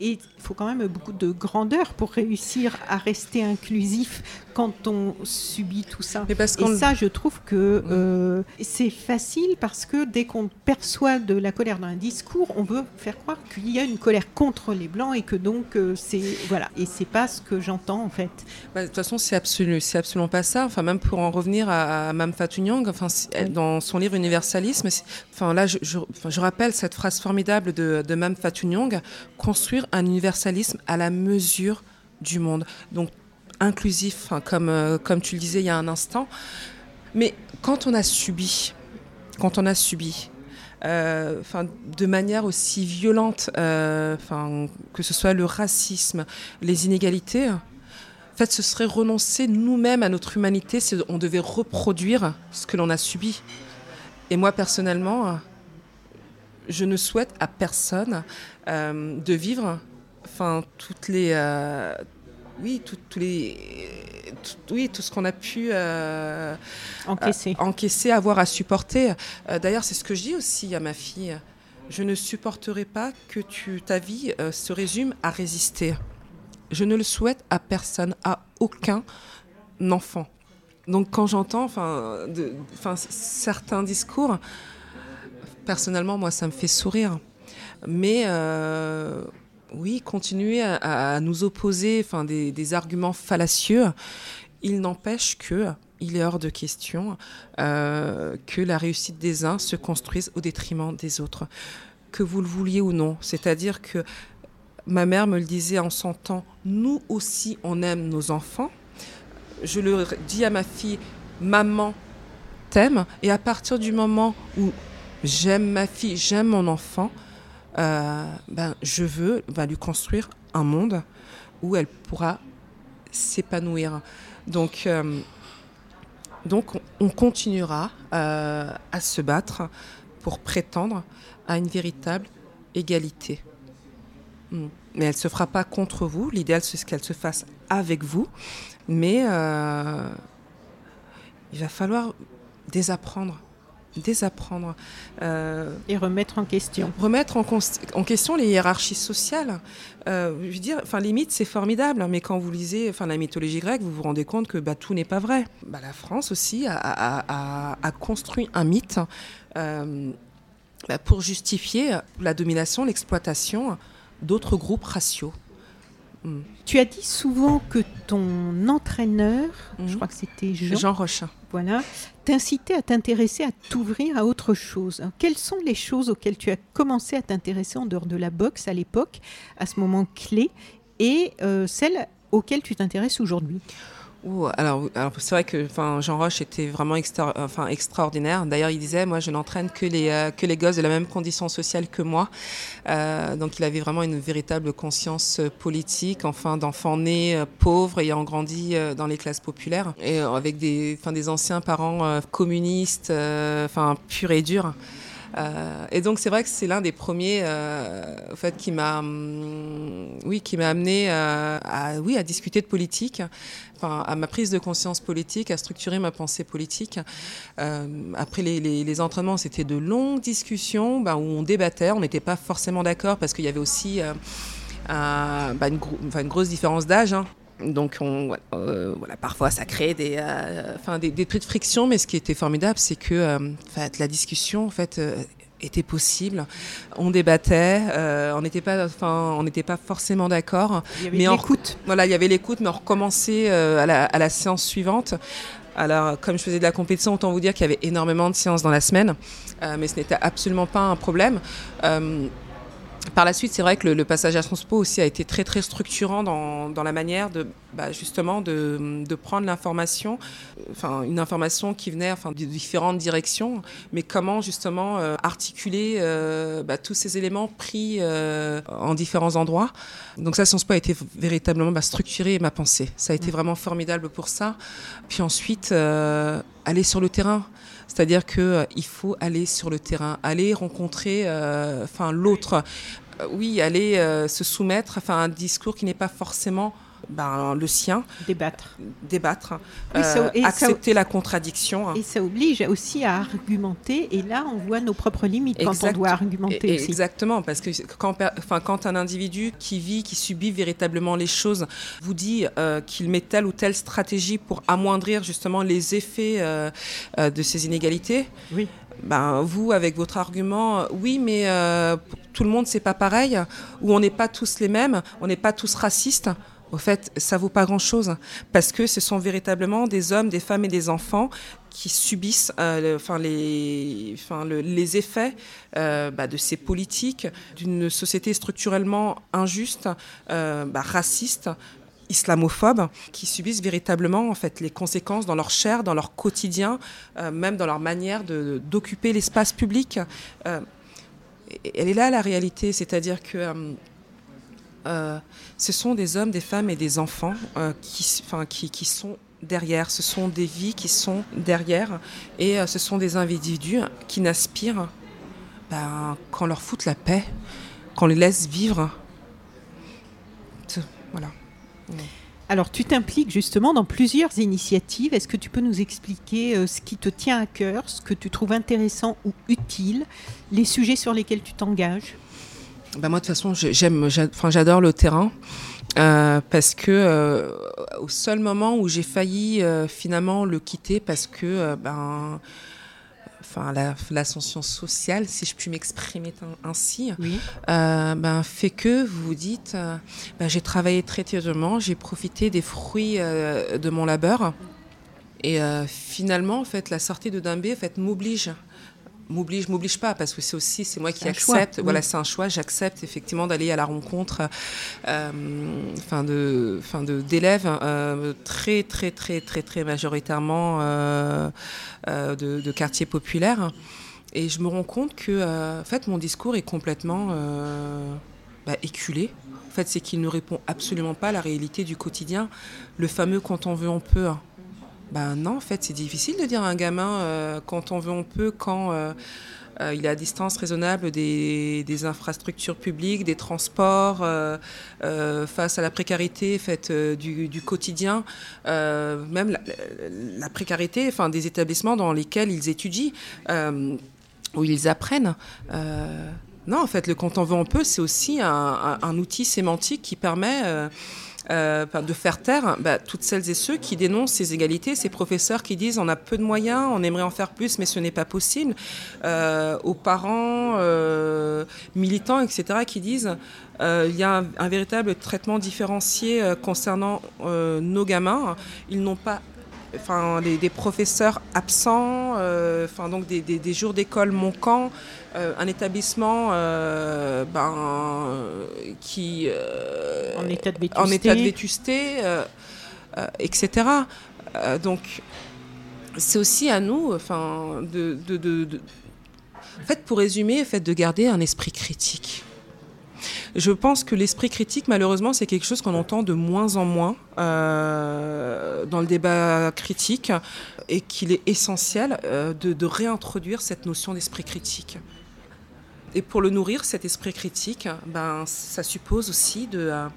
et il faut quand même beaucoup de grandeur pour réussir à rester inclusif quand on subit tout ça. et ça, je trouve que euh, c'est facile parce que dès qu'on perçoit de la colère dans un discours, on veut faire croire qu'il y a une colère contre les blancs et que donc euh, c'est voilà. Et c'est pas ce que j'entends en fait. Bah, de toute façon, c'est absolu, c'est absolument pas ça. Enfin, même pour en revenir à, Mme Fatou Nyang, enfin, dans son livre Universalisme, enfin là, je, je, rappelle cette phrase formidable de, de Mme Fatou Nyang construire un universalisme à la mesure du monde. Donc inclusif, comme, euh, comme tu le disais il y a un instant. Mais quand on a subi, quand on a subi, euh, de manière aussi violente, euh, que ce soit le racisme, les inégalités, en fait, ce serait renoncer nous-mêmes à notre humanité si on devait reproduire ce que l'on a subi. Et moi, personnellement, je ne souhaite à personne de vivre enfin toutes les euh, oui tout, les oui tout ce qu'on a pu euh, encaisser euh, encaisser. avoir à supporter. D'ailleurs c'est ce que je dis aussi à ma fille. Je ne supporterai pas que tu ta vie se résume à résister. Je ne le souhaite à personne à aucun enfant. Donc quand j'entends enfin certains discours personnellement moi ça me fait sourire mais oui, continuer à, nous opposer enfin, des, arguments fallacieux, il n'empêche que il est hors de question euh, que la réussite des uns se construise au détriment des autres, que vous le vouliez ou non. C'est-à-dire que ma mère me le disait en son temps, nous aussi on aime nos enfants. Je le dis à ma fille, maman t'aime, et à partir du moment où j'aime ma fille, j'aime mon enfant, euh, ben, je veux va lui construire un monde où elle pourra s'épanouir. Donc, euh, donc on continuera euh, à se battre pour prétendre à une véritable égalité. Hmm. Mais elle ne se fera pas contre vous. L'idéal, c'est qu'elle se fasse avec vous. Mais il va falloir désapprendre désapprendre. Euh, et remettre en question. Remettre en, en question les hiérarchies sociales. Euh, je veux dire, enfin, les mythes, c'est formidable, mais quand vous lisez enfin, la mythologie grecque, vous vous rendez compte que bah, tout n'est pas vrai. Bah, la France aussi a, construit un mythe euh, bah, pour justifier la domination, l'exploitation d'autres groupes raciaux. Hmm. Tu as dit souvent que ton entraîneur, je hmm. crois que c'était Jean, Jean Rochin, voilà, t'incitait à t'intéresser, à t'ouvrir à autre chose. quelles sont les choses auxquelles tu as commencé à t'intéresser en dehors de la boxe à l'époque, à ce moment clé, et euh, celles auxquelles tu t'intéresses aujourd'hui? Alors, c'est vrai que Jean Roche était vraiment extraordinaire. D'ailleurs, il disait, moi, je n'entraîne que les, euh, que les gosses de la même condition sociale que moi. Euh, donc, il avait vraiment une véritable conscience euh, politique, enfin, d'enfants nés pauvres, ayant grandi dans les classes populaires, et avec des, anciens parents communistes, enfin, et durs. et donc c'est vrai que c'est l'un des premiers, hum, qui m'a amené à discuter de politique. À ma prise de conscience politique, à structurer ma pensée politique. après les, entraînements, c'était de longues discussions bah, où on débattait, on n'était pas forcément d'accord parce qu'il y avait aussi bah, une, grosse différence d'âge. Hein. Donc, on, euh, voilà, parfois, ça crée des, euh, des, des, de friction, mais ce qui était formidable, c'est que euh, la discussion, en fait, était possible. On débattait, on n'était pas, enfin, on n'était pas forcément d'accord. Mais l'écoute. Voilà, il y avait l'écoute, mais on recommençait à la, à, la, séance suivante. Alors, comme je faisais de la compétition, autant vous dire qu'il y avait énormément de séances dans la semaine, mais ce n'était absolument pas un problème. Par la suite, c'est vrai que le, passage à Transpo aussi a été très très structurant dans, dans la manière de bah, justement de, de prendre l'information, enfin une information qui venait enfin de différentes directions, mais comment justement euh, articuler euh, bah, tous ces éléments pris euh, en différents endroits. Donc ça, Sciences Po a été véritablement bah, structuré ma pensée. Ça a été vraiment formidable pour ça. Puis ensuite, aller sur le terrain. C'est-à-dire qu'il euh, faut aller sur le terrain, aller rencontrer euh, enfin, l'autre. Euh, oui, aller se soumettre à un discours qui n'est pas forcément ben, le sien. Débattre. Débattre. Euh, accepter la contradiction. Et ça oblige aussi à argumenter. Et là, on voit nos propres limites quand on doit argumenter aussi. Exactement, parce que quand, enfin, quand un individu qui vit, qui subit véritablement les choses, vous dit euh, qu'il met telle ou telle stratégie pour amoindrir justement les effets euh, de ces inégalités. Oui. Ben, vous, avec votre argument, oui, mais tout le monde, c'est pas pareil, ou on n'est pas tous les mêmes, on n'est pas tous racistes au fait, ça vaut pas grand-chose parce que ce sont véritablement des hommes, des femmes et des enfants qui subissent euh, enfin, les, enfin, les effets euh, bah, de ces politiques d'une société structurellement injuste, euh, bah, raciste, islamophobe, qui subissent véritablement en fait les conséquences dans leur chair, dans leur quotidien, même dans leur manière d'occuper l'espace public. elle est là la réalité, c'est-à-dire que ce sont des hommes, des femmes et des enfants euh, qui, sont derrière. Ce sont des vies qui sont derrière. Et euh, ce sont des individus qui n'aspirent ben, qu'on leur foute la paix, qu'on les laisse vivre. Voilà. Alors, tu t'impliques justement dans plusieurs initiatives. Est-ce que tu peux nous expliquer ce qui te tient à cœur, ce que tu trouves intéressant ou utile, les sujets sur lesquels tu t'engages? Bah moi de toute façon j'aime, enfin j'adore le terrain. Euh, parce que euh, au seul moment où j'ai failli euh, finalement le quitter parce que ben enfin l'ascension sociale si je puis m'exprimer ainsi ben fait que vous vous dites ben, j'ai travaillé très tardivement j'ai profité des fruits de mon labeur et finalement en fait la sortie de Dimbé en fait m'oblige m'oblige, m'oblige pas, parce que c'est aussi, c'est moi qui accepte. Voilà, c'est un choix. J'accepte effectivement d'aller à la rencontre, euh, enfin de, fin de d'élèves euh, très, très, très, très, très majoritairement euh, euh de, de, quartiers populaires. Et je me rends compte que, en fait, mon discours est complètement bah, éculé. En fait, c'est qu'il ne répond absolument pas à la réalité du quotidien. Le fameux quand on veut, on peut. Ben non, en fait, c'est difficile de dire à un gamin euh, quand on veut, on peut, quand euh, euh, il est à distance raisonnable des, infrastructures publiques, des transports, face à la précarité faite du, quotidien, même la, précarité enfin, des établissements dans lesquels ils étudient, où ils apprennent. non, en fait, le quand on veut, on peut, c'est aussi un, outil sémantique qui permet euh, de faire taire bah, toutes celles et ceux qui dénoncent ces égalités, ces professeurs qui disent on a peu de moyens, on aimerait en faire plus, mais ce n'est pas possible, euh, aux parents euh, militants, etc., qui disent il y a un, véritable traitement différencié concernant nos gamins. Ils n'ont pas enfin, des, professeurs absents, enfin, donc des, jours d'école manquants, un établissement ben, qui euh, en état de vétusté, en état de vétusté etc. donc c'est aussi à nous, enfin, de, de, de, de, en fait, pour résumer, fait, de garder un esprit critique. Je pense que l'esprit critique, malheureusement, c'est quelque chose qu'on entend de moins en moins euh, dans le débat critique et qu'il est essentiel euh, de, réintroduire cette notion d'esprit critique. Et pour le nourrir, cet esprit critique, ben, ça suppose aussi de... Euh,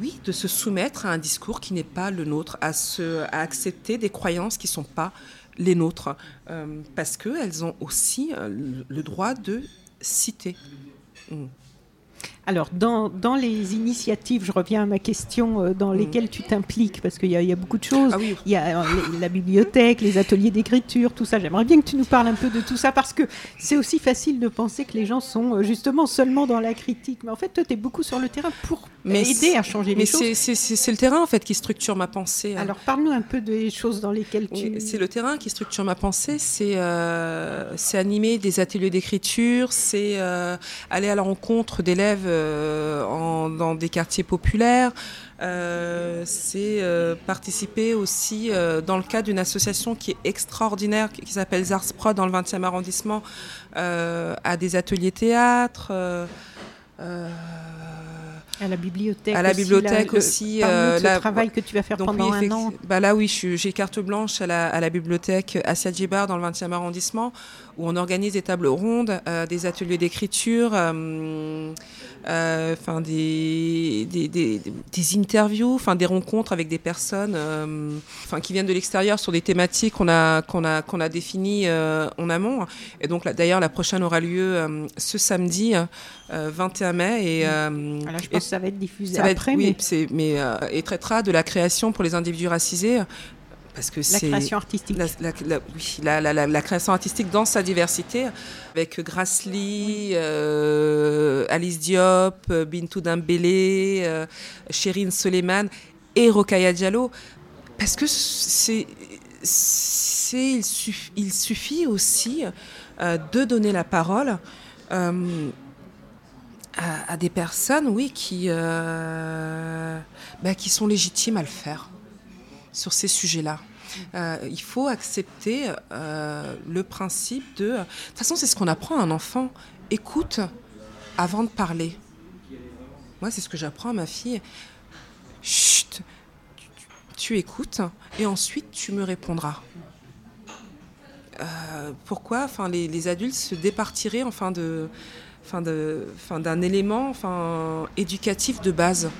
oui, de se soumettre à un discours qui n'est pas le nôtre, à, se, à accepter des croyances qui ne sont pas les nôtres, euh, parce qu'elles ont aussi euh, le droit de citer. Mm. Alors, dans, dans, les initiatives, je reviens à ma question, euh, dans mm. lesquelles tu t'impliques, parce qu'il y, y, a beaucoup de choses. Ah il y a la bibliothèque, les ateliers d'écriture, tout ça. J'aimerais bien que tu nous parles un peu de tout ça, parce que c'est aussi facile de penser que les gens sont justement seulement dans la critique. Mais en fait, toi, tu es beaucoup sur le terrain pour mais aider à changer les choses. Mais c'est le terrain, en fait, qui structure ma pensée. Hein. Alors, parle-nous un peu des choses dans lesquelles tu... c'est le terrain qui structure ma pensée. C'est euh, animer des ateliers d'écriture, c'est euh, aller à la rencontre d'élèves euh, dans des quartiers populaires. Euh, c'est euh, participer aussi dans le cadre d'une association qui est extraordinaire, qui, s'appelle Zarsprod dans le 20e arrondissement, à des ateliers théâtre. À la bibliothèque. À la bibliothèque aussi. Le, euh, le travail que tu vas faire pendant un an. Bah là, oui, j'ai carte blanche à la, à la bibliothèque Asia Djibar dans le 20e arrondissement, où on organise des tables rondes, euh, des ateliers d'écriture, euh, enfin des, des, des, des, interviews, enfin des rencontres avec des personnes, enfin qui viennent de l'extérieur sur des thématiques qu'on a qu'on a qu'on a définies en amont. Et donc d'ailleurs, la prochaine aura lieu ce samedi. 21 mai et, je pense ça va être diffusé après. mais... Oui, mais euh, et traitera de la création pour les individus racisés. Parce que la création artistique. La, oui, la, création artistique dans sa diversité, avec Grace Lee, euh, Alice Diop, euh, Bintou Dambélé, euh, Sherine Soleiman et Rokaya Diallo. Parce que c'est, il, suffit, il suffit aussi de donner la parole à, des personnes, oui, qui, euh, bah, qui sont légitimes à le faire sur ces sujets-là. Euh, il faut accepter euh, le principe de... De toute façon, c'est ce qu'on apprend à un enfant. Écoute avant de parler. Moi, c'est ce que j'apprends à ma fille. Chut, tu, écoutes et ensuite tu me répondras. pourquoi? Enfin, les, les, adultes se départiraient enfin, de, d'un élément enfin, éducatif de base.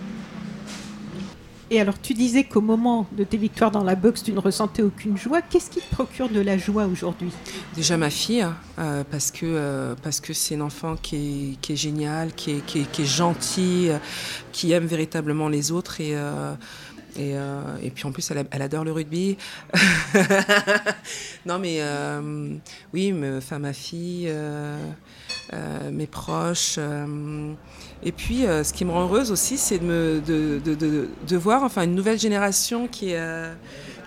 Et alors, tu disais qu'au moment de tes victoires dans la boxe, tu ne ressentais aucune joie. Qu'est-ce qui te procure de la joie aujourd'hui? Déjà ma fille, euh, parce que euh, parce que c'est un enfant qui est, génial, qui est, qui gentil, qui aime véritablement les autres et euh, et, puis en plus, elle, adore le rugby. non, mais oui, ma fille, euh, mes proches. Euh, et puis, euh, ce qui me rend heureuse aussi, c'est de, de, de, de, voir enfin, une nouvelle génération qui,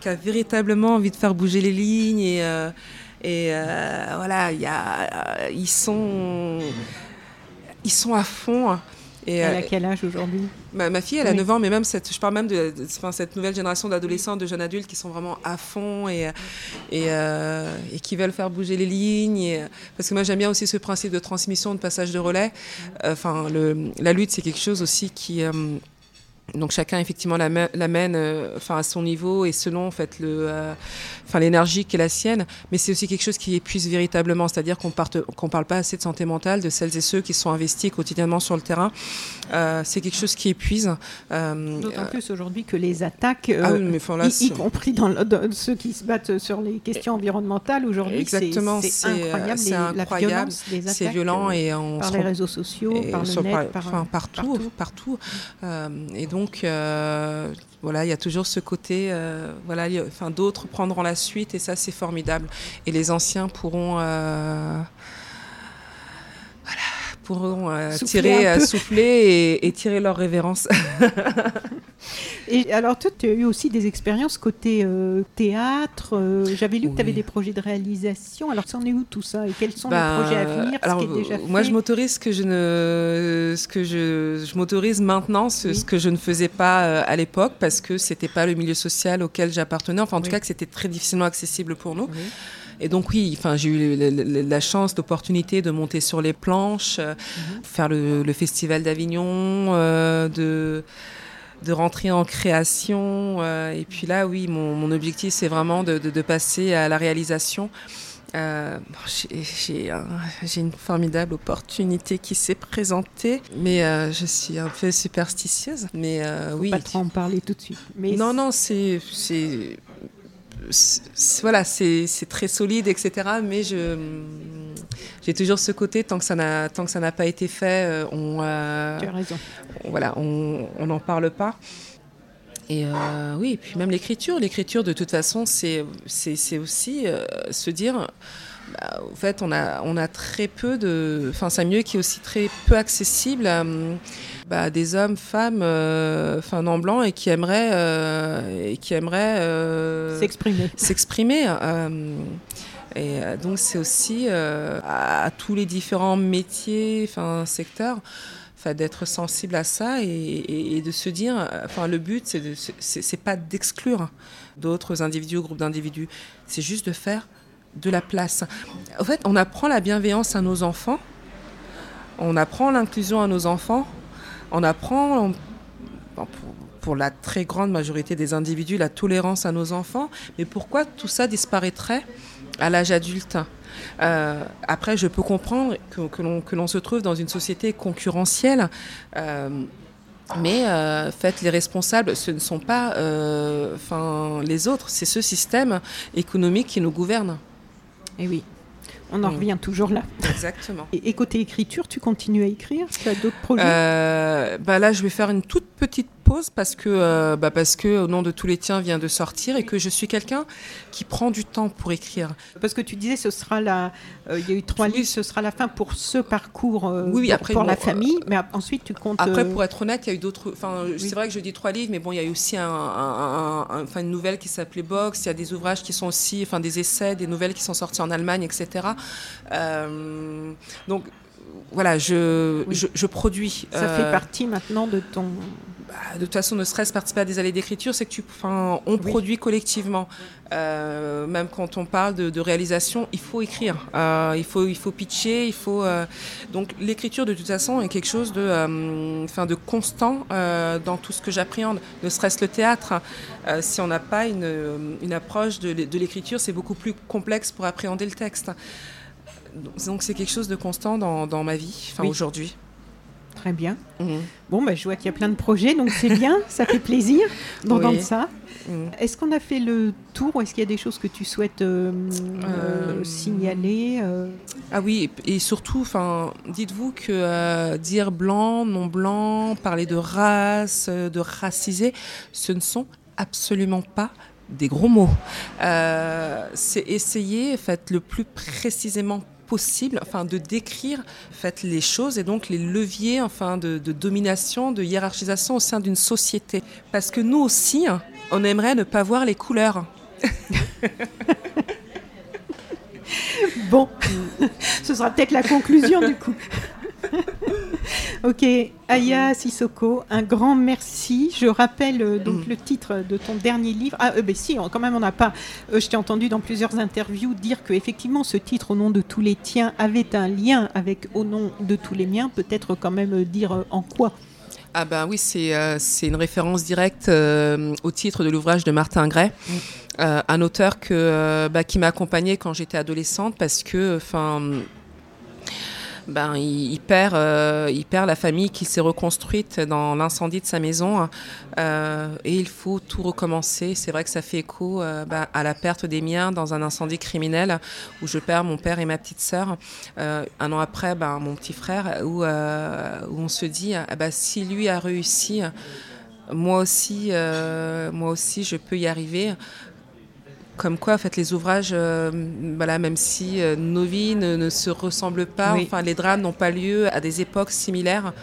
qui, a véritablement envie de faire bouger les lignes. Et, et voilà, y a, ils, sont, ils sont à fond. Et, elle a quel âge aujourd'hui? Ma, fille, elle a 9 ans, mais même cette, je parle même de, cette nouvelle génération d'adolescents, de jeunes adultes qui sont vraiment à fond et, et, euh, et qui veulent faire bouger les lignes. parce que moi, j'aime bien aussi ce principe de transmission, de passage de relais. Enfin, la lutte, c'est quelque chose aussi qui. Euh, donc chacun effectivement l'amène euh, enfin à son niveau et selon en fait le euh, enfin l'énergie qui est la sienne. Mais c'est aussi quelque chose qui épuise véritablement. C'est-à-dire qu'on qu'on parle pas assez de santé mentale de celles et ceux qui sont investis quotidiennement sur le terrain. Euh, c'est quelque chose qui épuise d'autant plus aujourd'hui que les attaques ah y, compris dans, ceux qui se battent sur les questions environnementales aujourd'hui c'est incroyable, c'est incroyable. c'est violent et on par les réseaux sociaux par le net par, partout partout, partout. et donc donc, euh, voilà, il y a toujours ce côté, euh, voilà, enfin, d'autres prendront la suite et ça, c'est formidable. Et les anciens pourront, euh, pourront tirer, souffler et, tirer leur révérence. Et alors, toi, tu as eu aussi des expériences côté euh, théâtre. Euh, j'avais lu que tu avais des projets de réalisation. Alors, c'en est où tout ça Et quels sont les ben, projets à venir alors, ce qui est déjà Moi, je m'autorise ce que je ne, ce que je, je m'autorise maintenant, ce, ce, que je ne faisais pas euh, à l'époque parce que c'était pas le milieu social auquel j'appartenais. Enfin, en tout cas, que c'était très difficilement accessible pour nous. Et donc oui, enfin j'ai eu la, chance, l'opportunité de monter sur les planches, mhm. faire le, festival d'Avignon, de de rentrer en création. et puis là, oui, mon, objectif, c'est vraiment de, passer à la réalisation. Euh, j'ai une formidable opportunité qui s'est présentée, mais euh, je suis un peu superstitieuse. Mais euh, Faut oui. Pas trop en parler tout de suite. Mais non, non, c'est voilà, c'est très solide, etc. Mais je j'ai toujours ce côté tant que ça n'a tant que ça n'a pas été fait, on. tu as raison. Voilà, on n'en parle pas. Et euh, oui, et puis même l'écriture. L'écriture, de toute façon, c'est aussi euh, se dire. Bah, en fait, on a, on a très peu de. Enfin, c'est un milieu qui est aussi très peu accessible à bah, des hommes, femmes, euh, enfin, non blancs et qui aimeraient. et qui aimeraient s'exprimer. S'exprimer. et donc, c'est aussi à, à, tous les différents métiers, enfin, secteurs d'être sensible à ça et, de se dire, enfin, le but, c'est pas d'exclure d'autres individus ou groupes d'individus, c'est juste de faire de la place. En fait, on apprend la bienveillance à nos enfants, on apprend l'inclusion à nos enfants, on apprend, pour, la très grande majorité des individus, la tolérance à nos enfants, mais pourquoi tout ça disparaîtrait à l'âge adulte euh, après, je peux comprendre que, l'on se trouve dans une société concurrentielle. Euh, mais euh, faites les responsables, ce ne sont pas les autres, c'est ce système économique qui nous gouverne. Et eh oui, on en mm. revient toujours là. Exactement. Et, côté écriture, tu continues à écrire? Tu as d'autres projets? Bah Là, je vais faire une toute petite pause parce que, euh, bah parce que Au nom de tous les tiens vient de sortir et que je suis quelqu'un qui prend du temps pour écrire. Parce que tu disais, ce sera la, euh, il y a eu trois livres, ce sera la fin pour ce parcours euh, oui, après, pour la famille, mais ensuite tu comptes. Après, pour être honnête, il y a eu d'autres. Enfin, c'est vrai que je dis trois livres, mais bon, il y a eu aussi un, enfin, une nouvelle qui s'appelait Box. Il y a des ouvrages qui sont aussi, enfin, des essais, des nouvelles qui sont sorties en Allemagne, etc. donc voilà, je, je, produis. Ça fait partie maintenant de ton de toute façon, ne serait-ce participer à des allées d'écriture, c'est que tu, enfin, on produit collectivement. Euh, même quand on parle de, réalisation, il faut écrire, euh, il faut, il faut pitcher, il faut. Euh, donc l'écriture de toute façon est quelque chose de, enfin, de constant dans tout ce que j'appréhende. Ne serait-ce le théâtre, si on n'a pas une, une, approche de, de l'écriture, c'est beaucoup plus complexe pour appréhender le texte. Donc c'est quelque chose de constant dans, dans ma vie, enfin aujourd'hui. Très bien. Mhm. Bon, bah, je vois qu'il y a plein de projets, donc c'est bien, ça fait plaisir d'entendre ça. Mhm. Est-ce qu'on a fait le tour ou est-ce qu'il y a des choses que tu souhaites euh, euh, signaler euh? Ah oui, et, surtout, dites-vous que dire blanc, non blanc, parler de race, de racisé, ce ne sont absolument pas des gros mots. c'est essayer, faites le plus précisément possible, enfin de décrire fait, les choses et donc les leviers enfin de, domination, de hiérarchisation au sein d'une société. Parce que nous aussi, on aimerait ne pas voir les couleurs. bon, ce sera peut-être la conclusion du coup. ok, Aya Sissoko, un grand merci. Je rappelle euh, donc mm. le titre de ton dernier livre. Ah, euh, ben si, quand même, on n'a pas. Euh, je t'ai entendu dans plusieurs interviews dire que effectivement, ce titre, au nom de tous les tiens, avait un lien avec au nom de tous les miens. Peut-être quand même dire en quoi. Ah ben oui, c'est une référence directe au titre de l'ouvrage de Martin Gray, mm. un auteur que, bah, qui m'a accompagnée quand j'étais adolescente parce que, enfin ben, il, perd, euh, perd la famille qui s'est reconstruite dans l'incendie de sa maison euh, et il faut tout recommencer. C'est vrai que ça fait écho euh, ben, à la perte des miens dans un incendie criminel où je perds mon père et ma petite sœur. un an après, ben, mon petit frère, où, on se dit, ah, ben, si lui a réussi, moi aussi, moi aussi, je peux y arriver comme quoi, en fait, les ouvrages, euh, voilà, même si euh, nos vies ne, se ressemblent pas, enfin, les drames n'ont pas lieu à des époques similaires,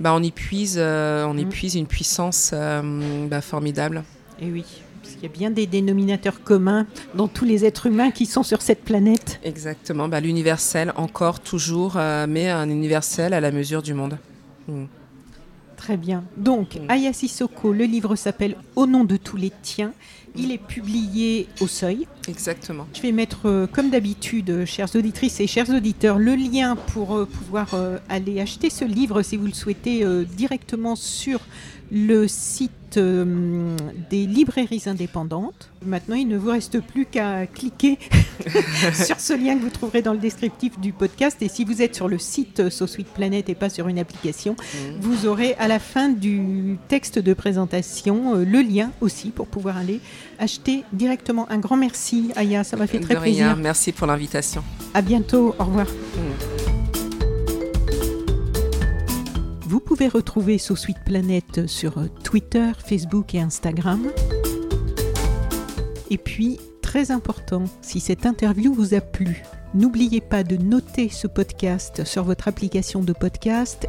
bah, on y puise, euh, on y mm. puise une puissance bah, formidable. Et oui. Parce qu'il y a bien des dénominateurs communs dans tous les êtres humains qui sont sur cette planète. Exactement, bah, l'universel encore, toujours, mais un universel à la mesure du monde. Mm. Très bien. Donc, Mm. Aya Sissoko, le livre s'appelle Au nom de tous les tiens. Il est publié au seuil. Exactement. Je vais mettre, euh, comme d'habitude, euh, chères auditrices et chers auditeurs, le lien pour euh, pouvoir euh, aller acheter ce livre si vous le souhaitez directement sur le site euh, des librairies indépendantes. Maintenant, il ne vous reste plus qu'à cliquer sur ce lien que vous trouverez dans le descriptif du podcast. Et si vous êtes sur le site euh, So Sweet Planet et pas sur une application, Mm. vous aurez à la fin du texte de présentation euh, le lien aussi pour pouvoir aller acheter directement. Un grand merci, Aya, ça m'a fait très De rien. plaisir. Merci pour l'invitation. À bientôt, au revoir. Mm. Vous pouvez retrouver So Sweet Planet sur euh, Twitter, Facebook et Instagram. Et puis, très important, si cette interview vous a plu, n'oubliez pas de noter ce podcast sur votre application de podcast.